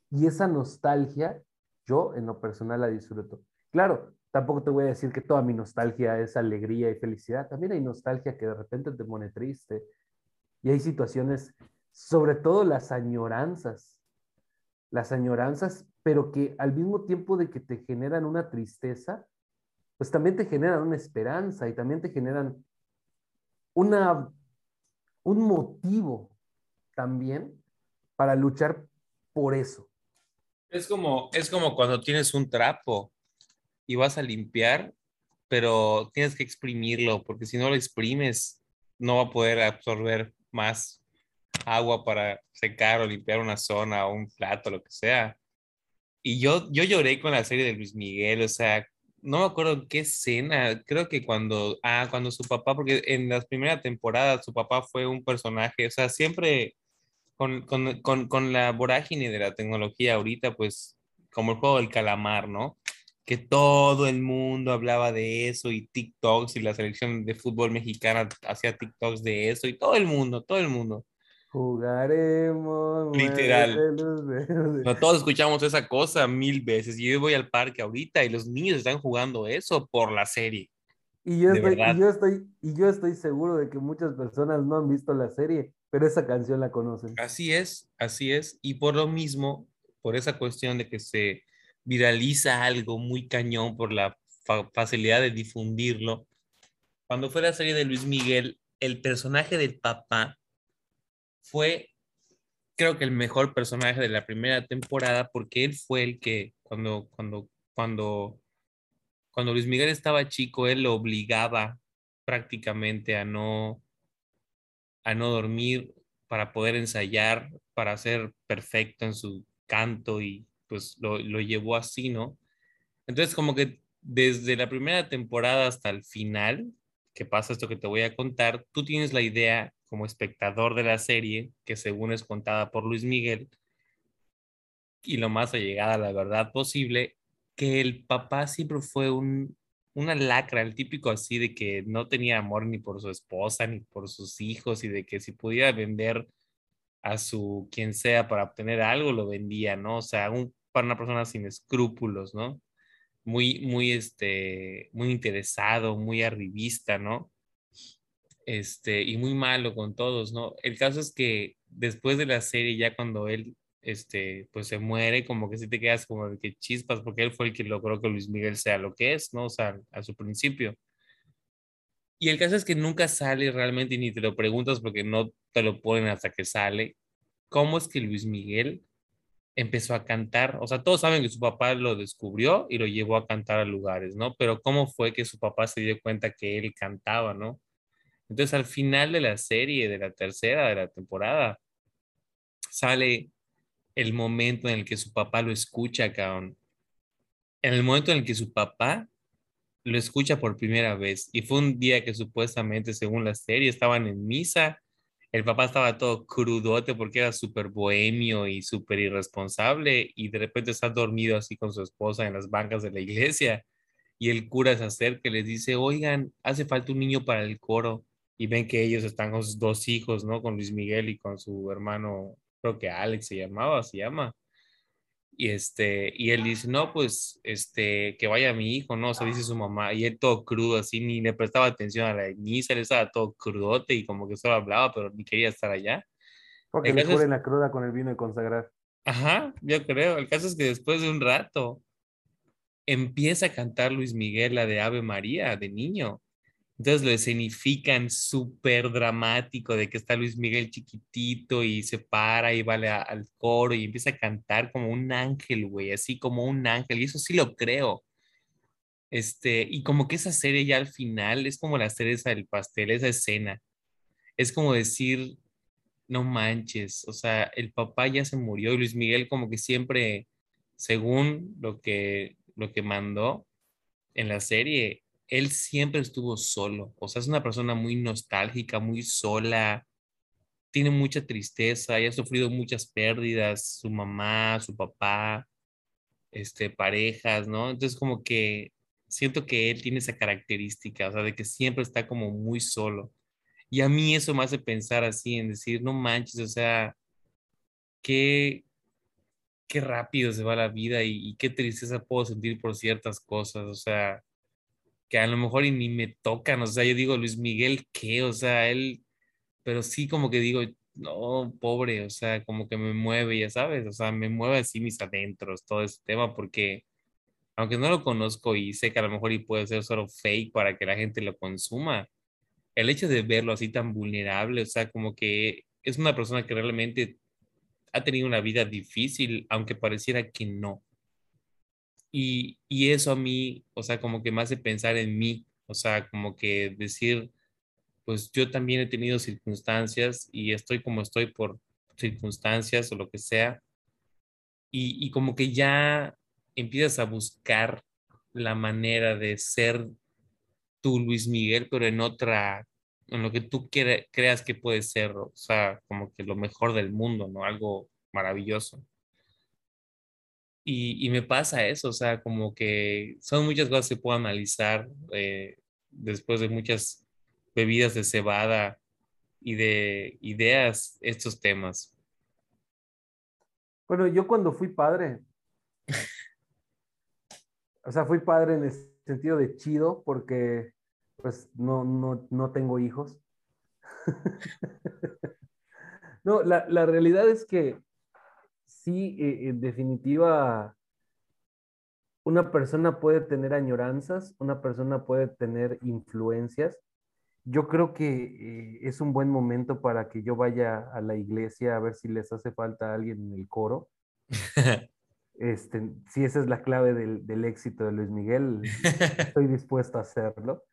Y esa nostalgia, yo en lo personal la disfruto. Claro, tampoco te voy a decir que toda mi nostalgia es alegría y felicidad. También hay nostalgia que de repente te pone triste. Y hay situaciones, sobre todo las añoranzas, las añoranzas, pero que al mismo tiempo de que te generan una tristeza, pues también te generan una esperanza y también te generan una, un motivo también para luchar por eso. Es como, es como cuando tienes un trapo y vas a limpiar, pero tienes que exprimirlo, porque si no lo exprimes, no va a poder absorber más agua para secar o limpiar una zona o un plato, lo que sea. Y yo, yo lloré con la serie de Luis Miguel, o sea, no me acuerdo en qué escena, creo que cuando, ah, cuando su papá, porque en las primeras temporadas su papá fue un personaje, o sea, siempre con, con, con, con la vorágine de la tecnología ahorita, pues como el juego del calamar, ¿no? Que todo el mundo hablaba de eso y TikToks y la selección de fútbol mexicana hacía TikToks de eso y todo el mundo, todo el mundo. Jugaremos. Literal. No, todos escuchamos esa cosa mil veces. Yo voy al parque ahorita y los niños están jugando eso por la serie. Y yo, estoy, y yo, estoy, y yo estoy seguro de que muchas personas no han visto la serie, pero esa canción la conocen. Así es, así es. Y por lo mismo, por esa cuestión de que se viraliza algo muy cañón por la facilidad de difundirlo, cuando fue la serie de Luis Miguel, el personaje del papá fue, creo que el mejor personaje de la primera temporada porque él fue el que cuando, cuando, cuando, cuando Luis Miguel estaba chico, él lo obligaba prácticamente a no, a no dormir para poder ensayar, para ser perfecto en su canto y pues lo, lo llevó así, ¿no? Entonces como que desde la primera temporada hasta el final, que pasa esto que te voy a contar, tú tienes la idea como espectador de la serie, que según es contada por Luis Miguel, y lo más allegada a la verdad posible, que el papá siempre fue un, una lacra, el típico así de que no tenía amor ni por su esposa ni por sus hijos y de que si pudiera vender a su quien sea para obtener algo, lo vendía, ¿no? O sea, un, para una persona sin escrúpulos, ¿no? Muy, muy, este, muy interesado, muy arribista, ¿no? Este, y muy malo con todos, ¿no? El caso es que después de la serie, ya cuando él, este, pues se muere, como que sí te quedas como de que chispas, porque él fue el que logró que Luis Miguel sea lo que es, ¿no? O sea, a su principio. Y el caso es que nunca sale realmente ni te lo preguntas porque no te lo ponen hasta que sale. ¿Cómo es que Luis Miguel empezó a cantar? O sea, todos saben que su papá lo descubrió y lo llevó a cantar a lugares, ¿no? Pero ¿cómo fue que su papá se dio cuenta que él cantaba, ¿no? Entonces al final de la serie, de la tercera de la temporada, sale el momento en el que su papá lo escucha, cabrón. En el momento en el que su papá lo escucha por primera vez. Y fue un día que supuestamente, según la serie, estaban en misa. El papá estaba todo crudote porque era súper bohemio y súper irresponsable. Y de repente está dormido así con su esposa en las bancas de la iglesia. Y el cura se acerca y les dice, oigan, hace falta un niño para el coro y ven que ellos están con sus dos hijos, ¿no? Con Luis Miguel y con su hermano, creo que Alex se llamaba, se llama. Y este, y él dice, no, pues, este, que vaya mi hijo, ¿no? O sea, dice su mamá, y él todo crudo, así, ni le prestaba atención a la misa, él estaba todo crudote y como que solo hablaba, pero ni quería estar allá. Porque El le es- curen la cruda con el vino de consagrar. Ajá, yo creo. El caso es que después de un rato empieza a cantar Luis Miguel la de Ave María de niño. Entonces lo escenifican súper dramático de que está Luis Miguel chiquitito y se para y va a- al coro y empieza a cantar como un ángel, güey, así como un ángel. Y eso sí lo creo. Este, y como que esa serie ya al final es como la cereza del pastel, esa escena. Es como decir, no manches, o sea, el papá ya se murió y Luis Miguel como que siempre, según lo que, lo que mandó en la serie, él siempre estuvo solo, o sea, es una persona muy nostálgica, muy sola, tiene mucha tristeza y ha sufrido muchas pérdidas, su mamá, su papá, este, parejas, ¿no? Entonces como que siento que él tiene esa característica, o sea, de que siempre está como muy solo. Y a mí eso me hace pensar así, en decir, no manches, o sea, qué, qué rápido se va la vida y, y qué tristeza puedo sentir por ciertas cosas, o sea, que a lo mejor y ni me tocan, o sea, yo digo, Luis Miguel, ¿qué? O sea, él, pero sí como que digo, no, pobre, o sea, como que me mueve, ya sabes, o sea, me mueve así mis adentros, todo ese tema, porque aunque no lo conozco y sé que a lo mejor y puede ser solo fake para que la gente lo consuma, el hecho de verlo así tan vulnerable, o sea, como que es una persona que realmente ha tenido una vida difícil, aunque pareciera que no. Y, y eso a mí, o sea, como que me hace pensar en mí, o sea, como que decir, pues yo también he tenido circunstancias y estoy como estoy por circunstancias o lo que sea, y, y como que ya empiezas a buscar la manera de ser tú, Luis Miguel, pero en otra, en lo que tú quiere- creas que puede ser, o sea, como que lo mejor del mundo, ¿no? Algo maravilloso. Y, y me pasa eso, o sea, como que son muchas cosas que puedo analizar eh, después de muchas bebidas de cebada y de ideas, estos temas. Bueno, yo cuando fui padre, o sea, fui padre en el sentido de chido porque pues no, no, no tengo hijos. [LAUGHS] No, la, la realidad es que sí, eh, en definitiva, una persona puede tener añoranzas, una persona puede tener influencias. Yo creo que eh, es un buen momento para que yo vaya a la iglesia a ver si les hace falta alguien en el coro. [LAUGHS] Este, si esa es la clave del, del éxito de Luis Miguel, [LAUGHS] estoy dispuesto a hacerlo.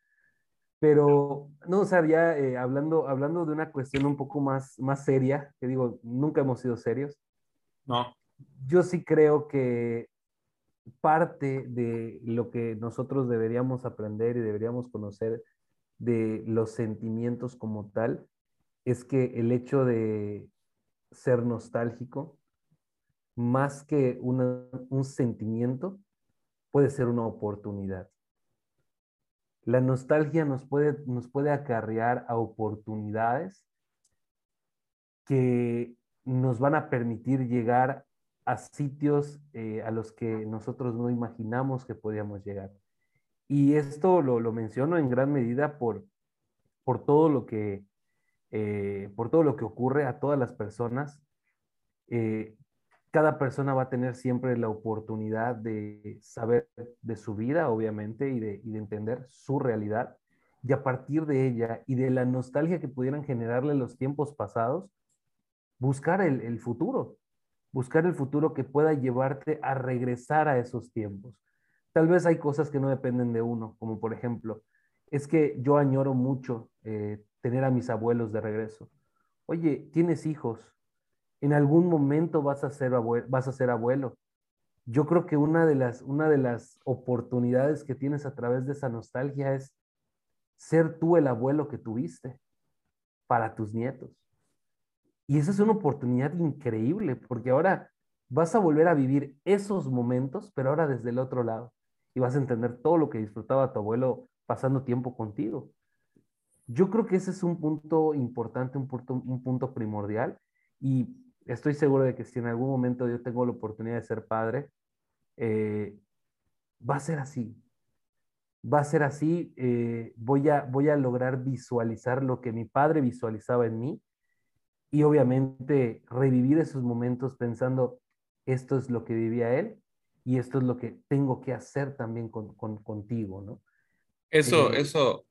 Pero, no, o sea, ya eh, hablando, hablando de una cuestión un poco más, más seria, que digo, nunca hemos sido serios, No. yo sí creo que parte de lo que nosotros deberíamos aprender y deberíamos conocer de los sentimientos como tal es que el hecho de ser nostálgico, más que un sentimiento, puede ser una oportunidad. La nostalgia nos puede, nos puede acarrear a oportunidades que nos van a permitir llegar a sitios eh, a los que nosotros no imaginamos que podíamos llegar. Y esto lo, lo menciono en gran medida por, por, todo lo que, eh, por todo lo que ocurre a todas las personas. Eh, cada persona va a tener siempre la oportunidad de saber de su vida, obviamente, y de, y de entender su realidad. Y a partir de ella y de la nostalgia que pudieran generarle los tiempos pasados, buscar el, futuro, buscar el futuro que pueda llevarte a regresar a esos tiempos. Tal vez hay cosas que no dependen de uno, como por ejemplo, es que yo añoro mucho eh, tener a mis abuelos de regreso. Oye, tienes hijos, en algún momento vas a ser abuelo, vas a ser abuelo. Yo creo que una de las, una de las oportunidades que tienes a través de esa nostalgia es ser tú el abuelo que tuviste para tus nietos. Y esa es una oportunidad increíble, porque ahora vas a volver a vivir esos momentos, pero ahora desde el otro lado. Y vas a entender todo lo que disfrutaba tu abuelo pasando tiempo contigo. Yo creo que ese es un punto importante, un punto, un punto primordial. Y estoy seguro de que si en algún momento yo tengo la oportunidad de ser padre, eh, va a ser así. Va a ser así. Eh, voy, a, voy a lograr visualizar lo que mi padre visualizaba en mí y obviamente revivir esos momentos pensando, esto es lo que vivía él y esto es lo que tengo que hacer también con, contigo, ¿no? Eso, eh, eso,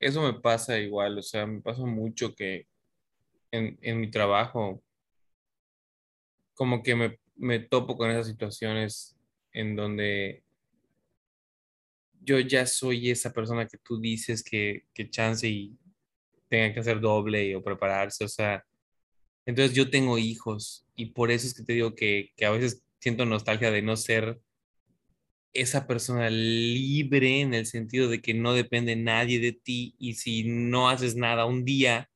eso me pasa igual, o sea, me pasa mucho que en, en mi trabajo, como que me, me topo con esas situaciones en donde yo ya soy esa persona que tú dices que, que chance y tenga que hacer doble o prepararse, o sea, entonces yo tengo hijos y por eso es que te digo que, que a veces siento nostalgia de no ser esa persona libre en el sentido de que no depende nadie de ti y si no haces nada un día,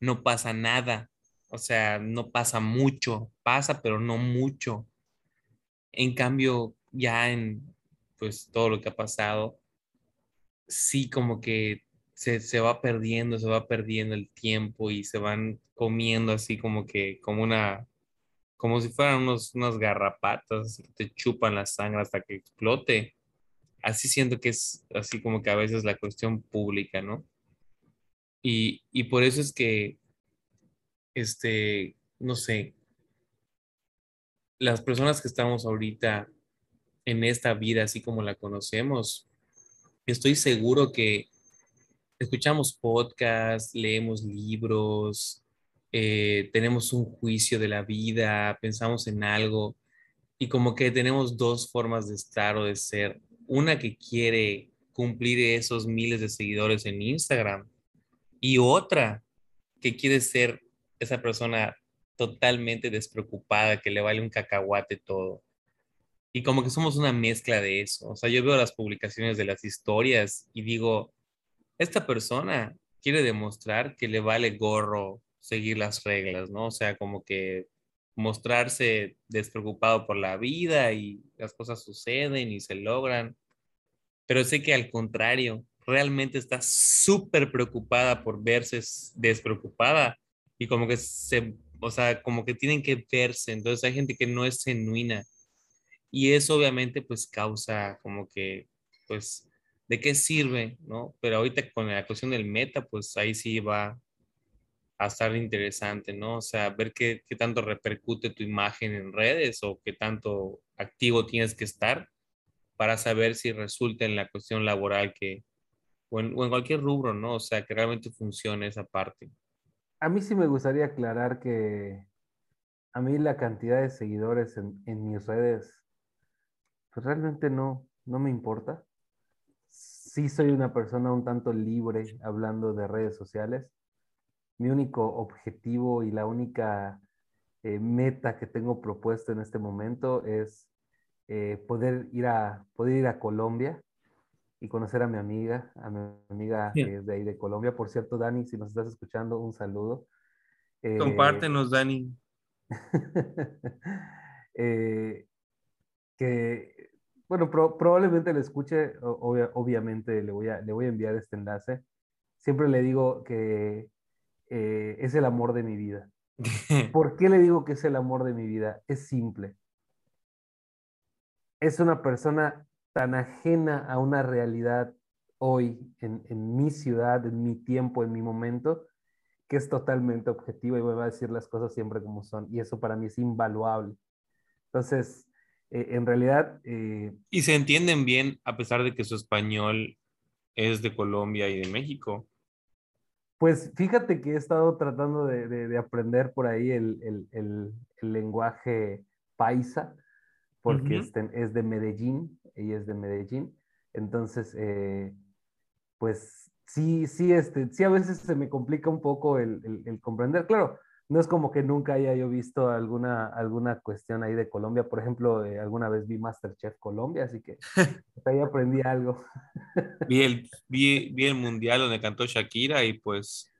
no pasa nada. O sea, no pasa mucho, pasa, pero no mucho. En cambio, ya en pues todo lo que ha pasado, sí como que se, se, va perdiendo, se va perdiendo el tiempo y se van comiendo así como que, como una, como si fueran unos, unas garrapatas, que te chupan la sangre hasta que explote. Así siento que es así como que a veces la cuestión pública, ¿no? Y, y por eso es que, este, no sé, las personas que estamos ahorita en esta vida, así como la conocemos, estoy seguro que escuchamos podcasts, leemos libros, eh, tenemos un juicio de la vida, pensamos en algo y como que tenemos dos formas de estar o de ser. Una que quiere cumplir esos miles de seguidores en Instagram y otra que quiere ser esa persona totalmente despreocupada, que le vale un cacahuate todo. Y como que somos una mezcla de eso. O sea, yo veo las publicaciones de las historias y digo, esta persona quiere demostrar que le vale gorro seguir las reglas, ¿no? O sea, como que mostrarse despreocupado por la vida y las cosas suceden y se logran. Pero sé que al contrario, realmente está súper preocupada por verse despreocupada y como que se, o sea, como que tienen que verse. Entonces hay gente que no es genuina y eso obviamente pues causa como que, pues, ¿de qué sirve? ¿No? Pero ahorita con la cuestión del meta, pues ahí sí va a estar interesante, ¿no? O sea, ver qué, qué tanto repercute tu imagen en redes o qué tanto activo tienes que estar para saber si resulta en la cuestión laboral que, o en, o en, cualquier rubro, ¿no? O sea, que realmente funcione esa parte. A mí sí me gustaría aclarar que a mí la cantidad de seguidores en, en mis redes, pues realmente no, no me importa sí soy una persona un tanto libre hablando de redes sociales. Mi único objetivo y la única eh, meta que tengo propuesto en este momento es eh, poder, ir a, poder ir a Colombia y conocer a mi amiga, a mi amiga que es de ahí de Colombia. Por cierto, Dani, si nos estás escuchando, un saludo. Eh, Compártenos, Dani. [LAUGHS] que bueno, probablemente lo escuche, obviamente le voy, a, le voy a enviar este enlace. Siempre le digo que eh, es el amor de mi vida. [LAUGHS] ¿Por qué le digo que es el amor de mi vida? Es simple. Es una persona tan ajena a una realidad hoy, en, en mi ciudad, en mi tiempo, en mi momento, que es totalmente objetiva y me va a decir las cosas siempre como son. Y eso para mí es invaluable. Entonces, eh, en realidad... Eh, y se entienden bien a pesar de que su español es de Colombia y de México. Pues fíjate que he estado tratando de, de, aprender por ahí el, el, el, el lenguaje paisa, porque uh -huh. es de Medellín, ella es de Medellín. Entonces, eh, pues sí, sí, este, sí a veces se me complica un poco el, comprender. Claro, no es como que nunca haya yo visto alguna, alguna cuestión ahí de Colombia. Por ejemplo, eh, alguna vez vi Masterchef Colombia, así que ahí aprendí algo. [LAUGHS] vi, el, vi, vi, el mundial donde cantó Shakira y pues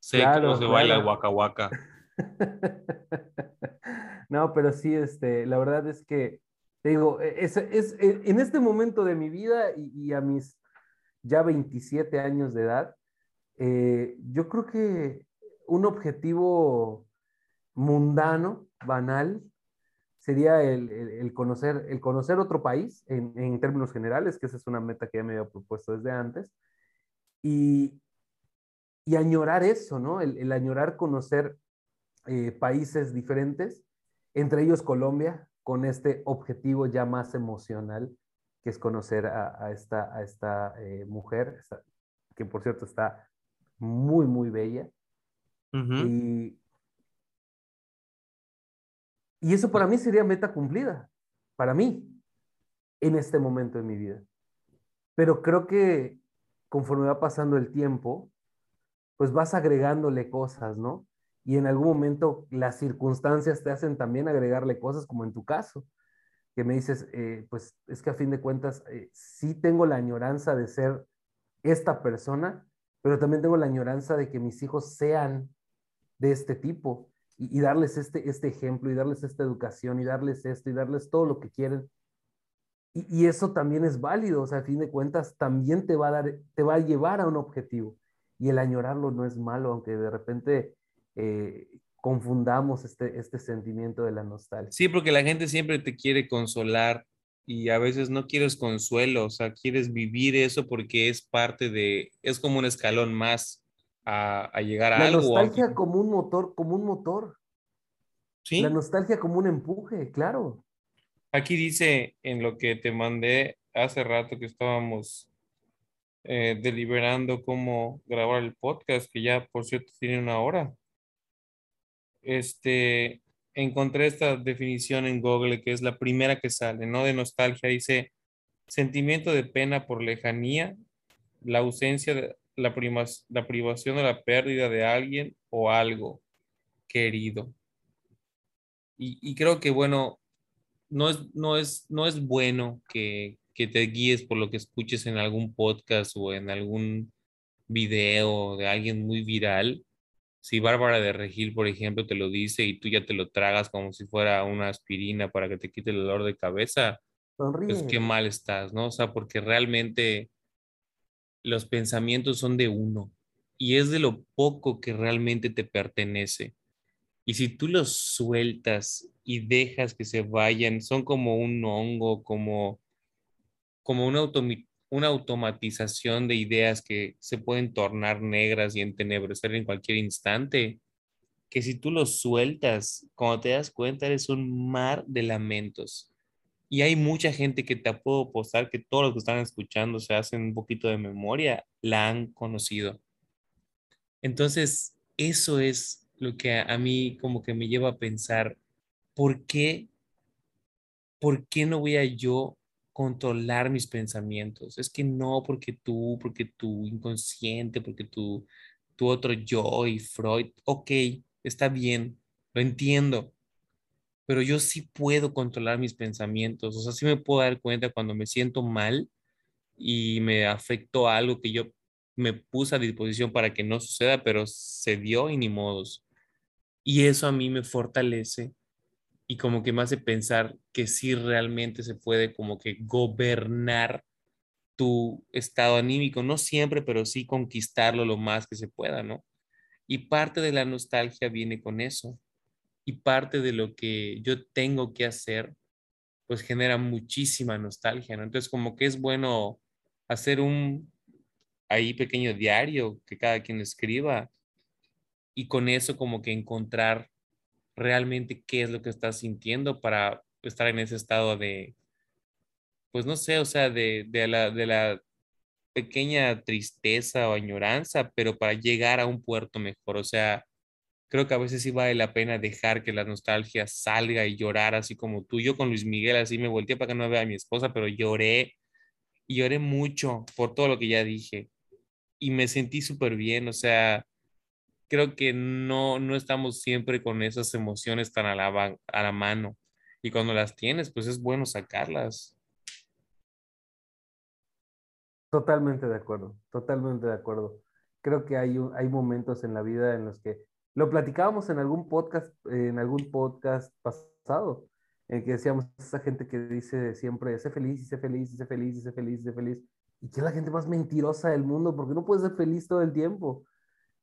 sé claro, cómo se claro. baila el Waka Waka. [LAUGHS] no, pero sí, este, la verdad es que, te digo, e, es, es, e, en este momento de mi vida y, y a mis ya 27 años de edad, eh, yo creo que un objetivo mundano, banal, sería el, el, conocer, el conocer otro país en, en, términos generales, que esa es una meta que ya me había propuesto desde antes, y, y añorar eso, ¿no? El, el, añorar conocer eh, países diferentes, entre ellos Colombia, con este objetivo ya más emocional, que es conocer a, esta, a esta eh, mujer, que por cierto está muy, muy bella. Y, y eso para mí sería meta cumplida, para mí, en este momento de mi vida. Pero creo que conforme va pasando el tiempo, pues vas agregándole cosas, ¿no? Y en algún momento las circunstancias te hacen también agregarle cosas, como en tu caso, que me dices, eh, pues es que a fin de cuentas eh, sí tengo la añoranza de ser esta persona, pero también tengo la añoranza de que mis hijos sean de este tipo y, darles este, este ejemplo y darles esta educación y darles esto y darles todo lo que quieren. Y, eso también es válido, o sea, a fin de cuentas también te va a dar, te va a llevar a un objetivo. Y el añorarlo no es malo, aunque de repente eh, confundamos este, este sentimiento de la nostalgia. Sí, porque la gente siempre te quiere consolar y a veces no quieres consuelo, o sea, quieres vivir eso porque es parte de, es como un escalón más a, a llegar a algo. La nostalgia como un motor, como un motor. Sí. La nostalgia como un empuje, claro. Aquí dice en lo que te mandé hace rato que estábamos eh, deliberando cómo grabar el podcast, que ya por cierto tiene una hora. Este, encontré esta definición en Google, que es la primera que sale, ¿no? De nostalgia. Dice, sentimiento de pena por lejanía, la ausencia, de, la, la privación de la pérdida de alguien o algo querido. Y, y creo que, bueno, no es, no es, no es bueno que, que te guíes por lo que escuches en algún podcast o en algún video de alguien muy viral. Si Bárbara de Regil, por ejemplo, te lo dice y tú ya te lo tragas como si fuera una aspirina para que te quite el dolor de cabeza, pues qué mal estás, ¿no? O sea, porque realmente los pensamientos son de uno y es de lo poco que realmente te pertenece. Y si tú los sueltas y dejas que se vayan, son como un hongo, como, como una, una automatización de ideas que se pueden tornar negras y entenebrecer en cualquier instante, que si tú los sueltas, cuando te das cuenta, eres un mar de lamentos. Y hay mucha gente que te puedo postar que todos los que están escuchando se hacen un poquito de memoria, la han conocido. Entonces, eso es lo que a, mí como que me lleva a pensar, ¿por qué, ¿por qué no voy a yo controlar mis pensamientos? Es que no, porque tú, porque tu inconsciente, porque tu, tu otro yo y Freud, ok, está bien, lo entiendo, pero yo sí puedo controlar mis pensamientos, o sea, sí me puedo dar cuenta cuando me siento mal y me afectó algo que yo me puse a disposición para que no suceda, pero se dio y ni modos. Y eso a mí me fortalece y como que me hace pensar que sí realmente se puede como que gobernar tu estado anímico, no siempre, pero sí conquistarlo lo más que se pueda, ¿no? Y parte de la nostalgia viene con eso. Y parte de lo que yo tengo que hacer, pues genera muchísima nostalgia, ¿no? Entonces como que es bueno hacer un ahí pequeño diario que cada quien escriba y con eso como que encontrar realmente qué es lo que estás sintiendo para estar en ese estado de, pues no sé, o sea, de, de, la, de la pequeña tristeza o añoranza, pero para llegar a un puerto mejor. O sea, creo que a veces sí vale la pena dejar que la nostalgia salga y llorar así como tú. Yo con Luis Miguel así me volteé para que no vea a mi esposa, pero lloré y lloré mucho por todo lo que ya dije y me sentí súper bien, o sea, creo que no, no estamos siempre con esas emociones tan a la, a la mano. Y cuando las tienes, pues es bueno sacarlas. Totalmente de acuerdo, totalmente de acuerdo. Creo que hay, hay momentos en la vida en los que lo platicábamos en algún podcast, en algún podcast pasado, en que decíamos esa gente que dice siempre, sé feliz, sé feliz, sé feliz, sé feliz, sé feliz. Y que es la gente más mentirosa del mundo, porque no puedes ser feliz todo el tiempo.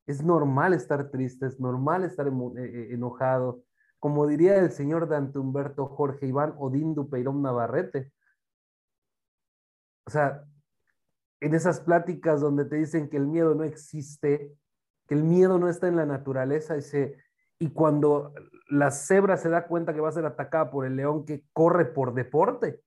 Es normal estar triste, es normal estar eh, eh, enojado. Como diría el señor Dante Humberto Jorge Iván Odín Dupeirón Navarrete. O sea, en esas pláticas donde te dicen que el miedo no existe, que el miedo no está en la naturaleza, dice, y cuando la cebra se da cuenta que va a ser atacada por el león que corre por deporte.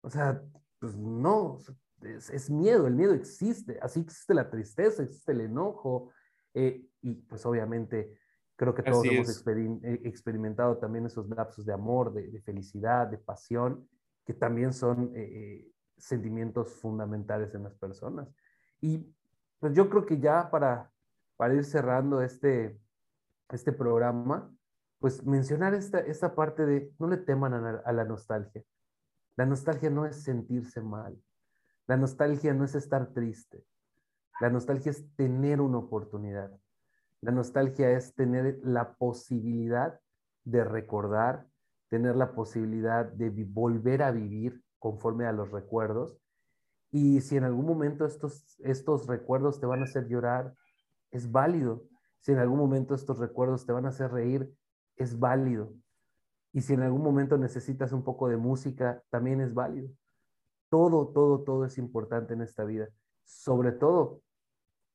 O sea, pues no, es, miedo, el miedo existe, así existe la tristeza, existe el enojo, eh, y pues obviamente creo que todos hemos eh, experimentado también esos lapsos de amor, de, felicidad, de pasión, que también son eh, sentimientos fundamentales en las personas. Y pues yo creo que ya para, para ir cerrando este, este programa, pues mencionar esta, esta parte de no le teman a la nostalgia. La nostalgia no es sentirse mal. La nostalgia no es estar triste. La nostalgia es tener una oportunidad. La nostalgia es tener la posibilidad de recordar, tener la posibilidad de volver a vivir conforme a los recuerdos. Y si en algún momento estos, estos recuerdos te van a hacer llorar, es válido. Si en algún momento estos recuerdos te van a hacer reír, es válido. Y si en algún momento necesitas un poco de música, también es válido. Todo, todo, todo es importante en esta vida. Sobre todo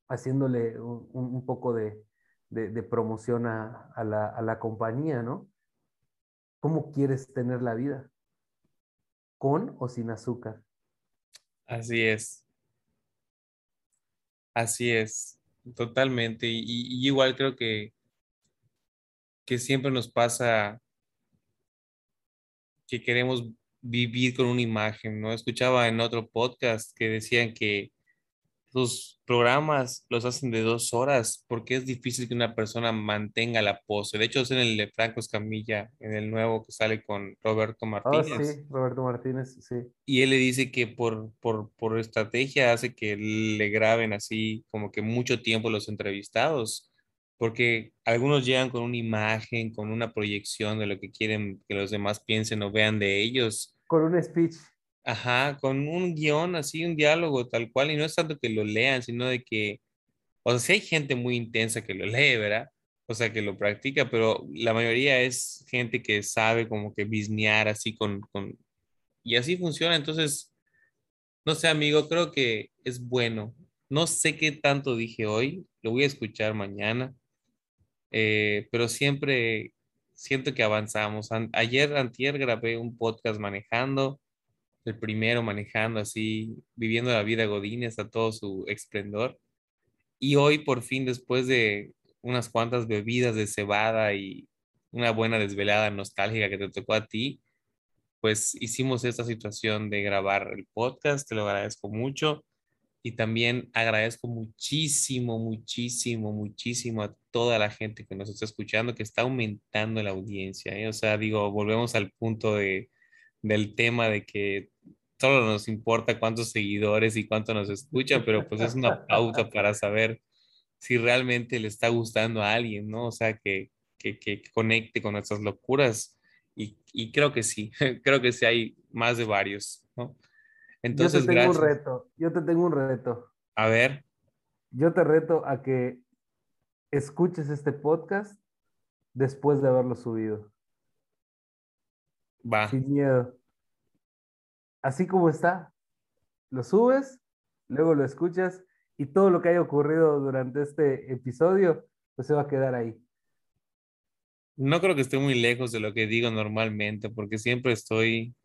haciéndole un poco de, de, promoción a, la, a la compañía, ¿no? ¿Cómo quieres tener la vida? ¿Con o sin azúcar? Así es. Así es, totalmente. Y, igual creo que, que siempre nos pasa que queremos vivir con una imagen, ¿no? Escuchaba en otro podcast que decían que los programas los hacen de dos horas porque es difícil que una persona mantenga la pose. De hecho, es en el de Franco Escamilla, en el nuevo que sale con Roberto Oh, Martínez. sí, Roberto Martínez, sí. Y él le dice que por, por, por estrategia hace que le graben así como que mucho tiempo los entrevistados, porque algunos llegan con una imagen, con una proyección de lo que quieren que los demás piensen o vean de ellos. Con un speech. Ajá, con un guion así, un diálogo tal cual, y no es tanto que lo lean, sino de que, o sea, sí hay gente muy intensa que lo lee, ¿verdad? O sea, que lo practica, pero la mayoría es gente que sabe como que bisnear así con, con, y así funciona. Entonces, no sé, amigo, creo que es bueno. No sé qué tanto dije hoy, lo voy a escuchar mañana, eh, pero siempre siento que avanzamos. ayer, antier, grabé un podcast manejando el primero manejando así, viviendo la vida Godínez a todo su esplendor. Y hoy por fin, después de unas cuantas bebidas de cebada y una buena desvelada nostálgica que te tocó a ti, pues hicimos esta situación de grabar el podcast, te lo agradezco mucho. Y también agradezco muchísimo, muchísimo, muchísimo a toda la gente que nos está escuchando, que está aumentando la audiencia. ¿eh? O sea, digo, volvemos al punto de, del tema de que solo nos importa cuántos seguidores y cuánto nos escuchan, pero pues es una pauta para saber si realmente le está gustando a alguien, ¿no? O sea, que, que, que conecte con nuestras locuras. Y, y, creo que sí, [LAUGHS] creo que sí hay más de varios, ¿no? Entonces, yo te tengo un reto, yo te tengo un reto. A ver. Yo te reto a que escuches este podcast después de haberlo subido. Va. Sin miedo así como está, lo subes, luego lo escuchas y todo lo que haya ocurrido durante este episodio, pues se va a quedar ahí. No creo que esté muy lejos de lo que digo normalmente, porque siempre estoy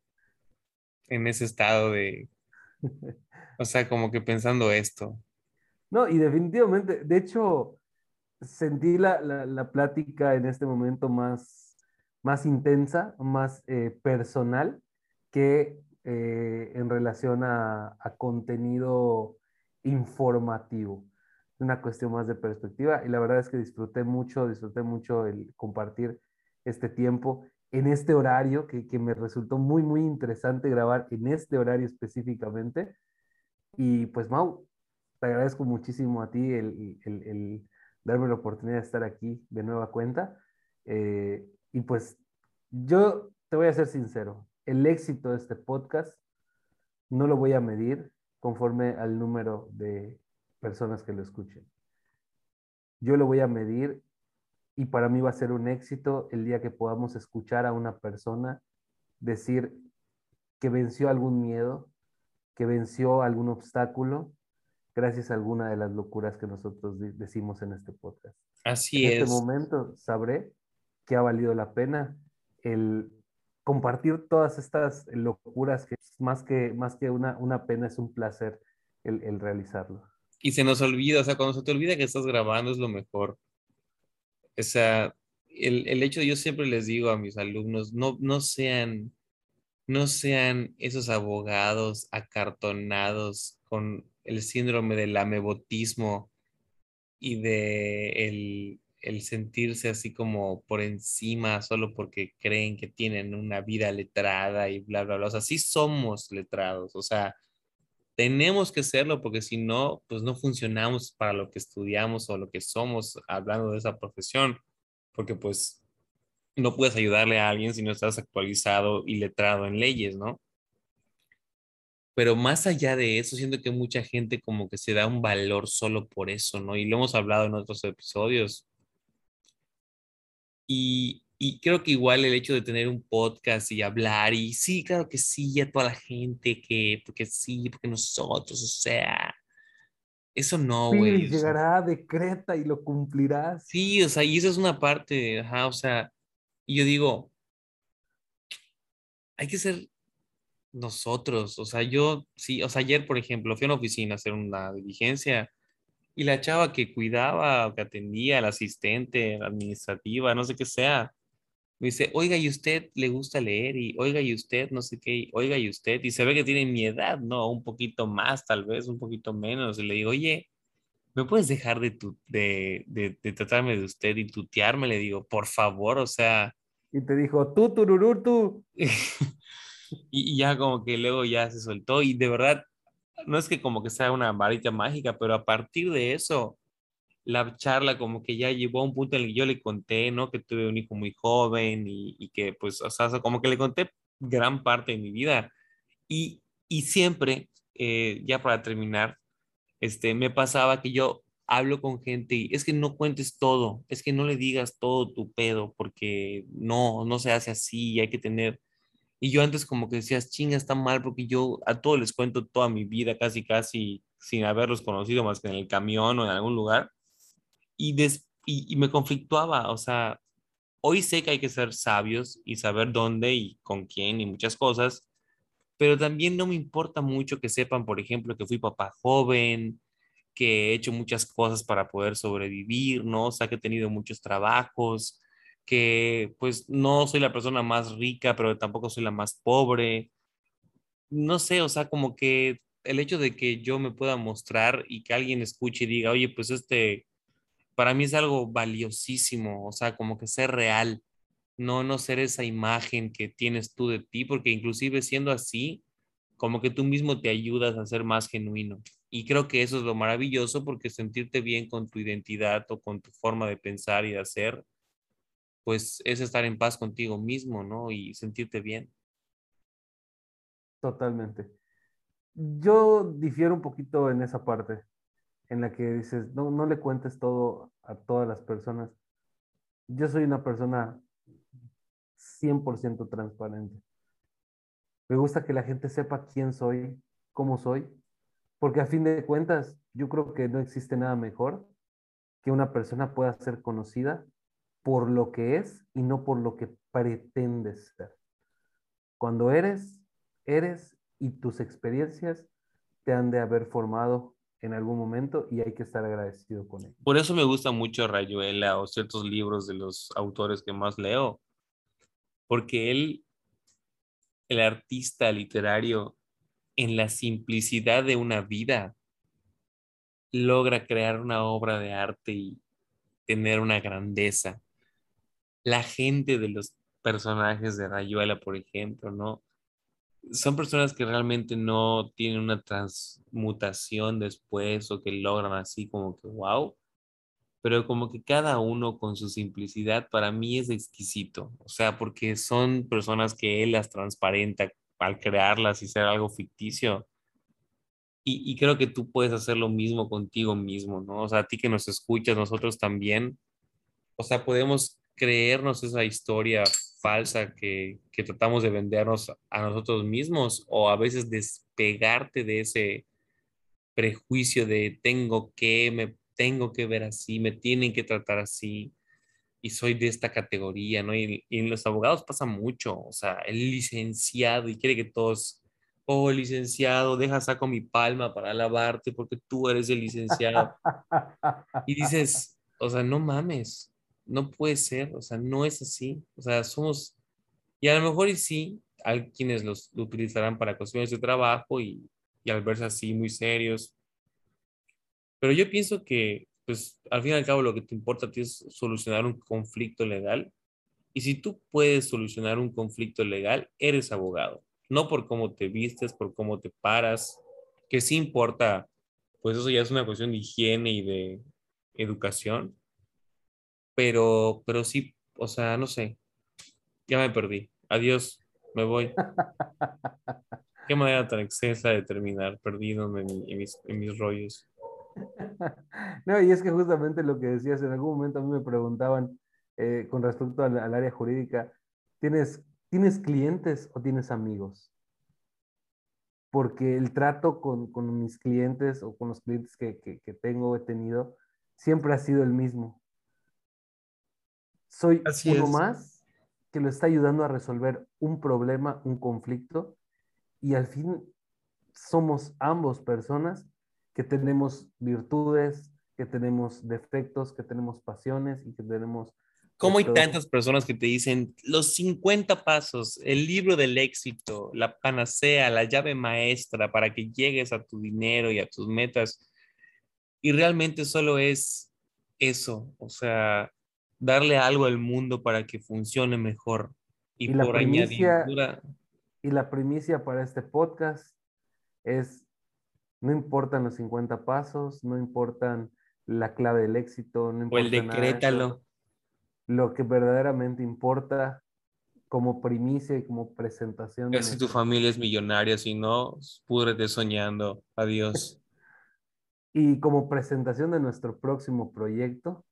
en ese estado de, [LAUGHS] o sea, como que pensando esto. No, y definitivamente, de hecho, sentí la, la, plática en este momento más, más intensa, más eh, personal, que eh, en relación a, contenido informativo. Una cuestión más de perspectiva y la verdad es que disfruté mucho, disfruté mucho el compartir este tiempo en este horario que, me resultó muy, muy interesante grabar en este horario específicamente. Y pues Mau, te agradezco muchísimo a ti el, darme la oportunidad de estar aquí de nueva cuenta. Eh, y pues yo te voy a ser sincero, el éxito de este podcast no lo voy a medir conforme al número de personas que lo escuchen. Yo lo voy a medir y para mí va a ser un éxito el día que podamos escuchar a una persona decir que venció algún miedo, que venció algún obstáculo gracias a alguna de las locuras que nosotros decimos en este podcast. Así en es. este momento sabré que ha valido la pena el compartir todas estas locuras que es más que, más que una, una pena, es un placer el, el realizarlo. Y se nos olvida, o sea, cuando se te olvida que estás grabando es lo mejor. O sea, el, el hecho, yo siempre les digo a mis alumnos, no, no sean, no sean esos abogados acartonados con el síndrome del amebotismo y de el, el sentirse así como por encima solo porque creen que tienen una vida letrada y bla, bla, bla. O sea, sí somos letrados, o sea, tenemos que serlo porque si no, pues no funcionamos para lo que estudiamos o lo que somos hablando de esa profesión, porque pues no puedes ayudarle a alguien si no estás actualizado y letrado en leyes, ¿no? Pero más allá de eso, siento que mucha gente como que se da un valor solo por eso, ¿no? Y lo hemos hablado en otros episodios. Y, y creo que igual el hecho de tener un podcast y hablar, y sí, claro que sí, a toda la gente que, porque sí, porque nosotros, o sea, eso no, güey. Sea, llegará, decreta y lo cumplirás. Sí, o sea, y eso es una parte, ajá, o sea, y yo digo, hay que ser nosotros, o sea, yo, sí, o sea, ayer, por ejemplo, fui a una oficina a hacer una diligencia y la chava que cuidaba o que atendía, la asistente, la administrativa, no sé qué sea, me dice, oiga, ¿y usted le gusta leer? Y oiga, ¿y usted? No sé qué, y, oiga, ¿y usted? Y se ve que tiene mi edad, ¿no? Un poquito más, tal vez, un poquito menos. Y le digo, oye, ¿me puedes dejar de, tu, de, de, de tratarme de usted y tutearme? Le digo, por favor, o sea, Y te dijo, tú, tururú, tú. [LAUGHS] y, y ya como que luego ya se soltó y de verdad, no es que como que sea una varita mágica, pero a partir de eso, la charla como que ya llevó a un punto en el que yo le conté, ¿no? Que tuve un hijo muy joven y, y que pues, o sea, como que le conté gran parte de mi vida. Y, y siempre, eh, ya para terminar, este, me pasaba que yo hablo con gente y es que no cuentes todo, es que no le digas todo tu pedo, porque no, no se hace así, y hay que tener... Y yo antes como que decías, chinga, está mal, porque yo a todos les cuento toda mi vida, casi, casi, sin haberlos conocido más que en el camión o en algún lugar. Y, des- y, me conflictuaba, o sea, hoy sé que hay que ser sabios y saber dónde y con quién y muchas cosas, pero también no me importa mucho que sepan, por ejemplo, que fui papá joven, que he hecho muchas cosas para poder sobrevivir, ¿no? O sea, que he tenido muchos trabajos, que pues no soy la persona más rica, pero tampoco soy la más pobre. No sé, o sea, como que el hecho de que yo me pueda mostrar y que alguien escuche y diga, oye, pues este, para mí es algo valiosísimo, o sea, como que ser real, no, no ser esa imagen que tienes tú de ti, porque inclusive siendo así, como que tú mismo te ayudas a ser más genuino. Y creo que eso es lo maravilloso porque sentirte bien con tu identidad o con tu forma de pensar y de hacer, pues es estar en paz contigo mismo, ¿no? Y sentirte bien. Totalmente. Yo difiero un poquito en esa parte, en la que dices, no, no le cuentes todo a todas las personas. Yo soy una persona 100% transparente. Me gusta que la gente sepa quién soy, cómo soy, porque a fin de cuentas yo creo que no existe nada mejor que una persona pueda ser conocida por lo que es y no por lo que pretendes ser. Cuando eres, eres y tus experiencias te han de haber formado en algún momento y hay que estar agradecido con ello. Por eso me gusta mucho Rayuela o ciertos libros de los autores que más leo, porque él, el artista literario, en la simplicidad de una vida, logra crear una obra de arte y tener una grandeza. La gente de los personajes de Rayuela, por ejemplo, ¿no? Son personas que realmente no tienen una transmutación después o que logran así como que, wow, pero como que cada uno con su simplicidad para mí es exquisito, o sea, porque son personas que él las transparenta al crearlas y ser algo ficticio. Y, y creo que tú puedes hacer lo mismo contigo mismo, ¿no? O sea, a ti que nos escuchas, nosotros también, o sea, podemos creernos esa historia falsa que, que tratamos de vendernos a nosotros mismos o a veces despegarte de ese prejuicio de tengo que, me tengo que ver así, me tienen que tratar así y soy de esta categoría, ¿no? Y, y en los abogados pasa mucho, o sea, el licenciado y quiere que todos, oh, licenciado, deja saco mi palma para alabarte porque tú eres el licenciado. [LAUGHS] Y dices, o sea, no mames, no puede ser, o sea, no es así, o sea, somos, y a lo mejor y sí, hay quienes los lo utilizarán para cuestiones de trabajo y, y al verse así muy serios. Pero yo pienso que, pues, al fin y al cabo lo que te importa a ti es solucionar un conflicto legal. Y si tú puedes solucionar un conflicto legal, eres abogado. No por cómo te vistes, por cómo te paras, que sí importa, pues eso ya es una cuestión de higiene y de educación. Pero, pero sí, o sea, no sé, ya me perdí. Adiós, me voy. [LAUGHS] Qué manera tan excesa de terminar, perdido en, mi- en mis, en mis rollos. [LAUGHS] No, y es que justamente lo que decías, en algún momento a mí me preguntaban eh, con respecto al, al área jurídica, ¿tienes, ¿tienes clientes o tienes amigos? Porque el trato con, con mis clientes o con los clientes que, que, que tengo, he tenido, siempre ha sido el mismo. Soy Así uno es. más que lo está ayudando a resolver un problema, un conflicto, y al fin somos ambos personas que tenemos virtudes, que tenemos defectos, que tenemos pasiones y que tenemos... ¿Cómo hay tantas personas que te dicen los 50 pasos, el libro del éxito, la panacea, la llave maestra para que llegues a tu dinero y a tus metas? Y realmente solo es eso, o sea, darle algo al mundo para que funcione mejor. Y, Y la por primicia- añadidura, Y la primicia para este podcast es, no importan los 50 pasos, no importan la clave del éxito, no o el importa nada de eso. decrétalo. Lo que verdaderamente importa como primicia y como presentación. Ya si tu familia es millonaria, si no, púdrete soñando. Adiós. [LAUGHS] Y como presentación de nuestro próximo proyecto,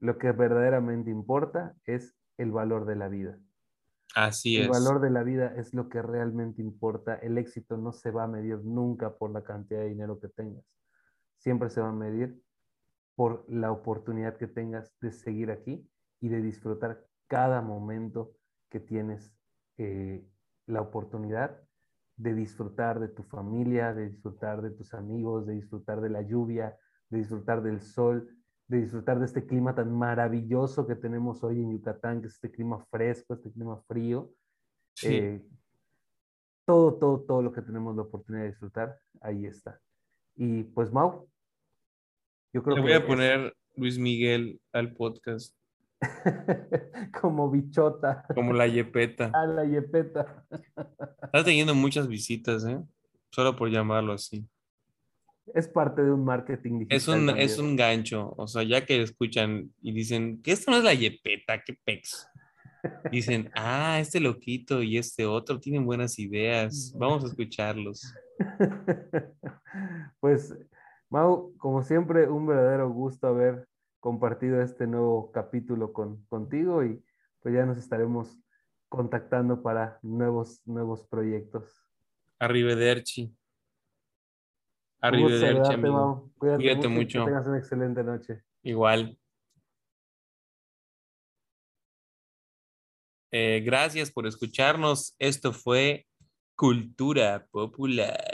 lo que verdaderamente importa es el valor de la vida. Así El es. valor de la vida es lo que realmente importa. El éxito no se va a medir nunca por la cantidad de dinero que tengas. Siempre se va a medir por la oportunidad que tengas de seguir aquí y de disfrutar cada momento que tienes eh, la oportunidad de disfrutar de tu familia, de disfrutar de tus amigos, de disfrutar de la lluvia, de disfrutar del sol, de disfrutar de este clima tan maravilloso que tenemos hoy en Yucatán, que es este clima fresco, este clima frío. Sí. Eh, todo, todo, todo lo que tenemos la oportunidad de disfrutar, ahí está. Y pues, Mau, yo creo Le que voy a es- poner Luis Miguel al podcast, [LAUGHS] como bichota como la Yepeta. a la yepeta. Está teniendo muchas visitas, ¿eh? Solo por llamarlo así. Es parte de un marketing digital. Es un, también. es un gancho, o sea, ya que escuchan y dicen que esto no es la Yepeta, qué pex. Dicen, ah, este loquito y este otro tienen buenas ideas, vamos a escucharlos. [LAUGHS] pues, Mau, como siempre, un verdadero gusto haber compartido este nuevo capítulo con, contigo y pues ya nos estaremos contactando para nuevos, nuevos proyectos. Arrivederci. Arrivederci, amigo. Cuídate, Cuídate mucho. mucho. Que tengas una excelente noche. Igual. Eh, gracias por escucharnos. Esto fue Cultura Popular.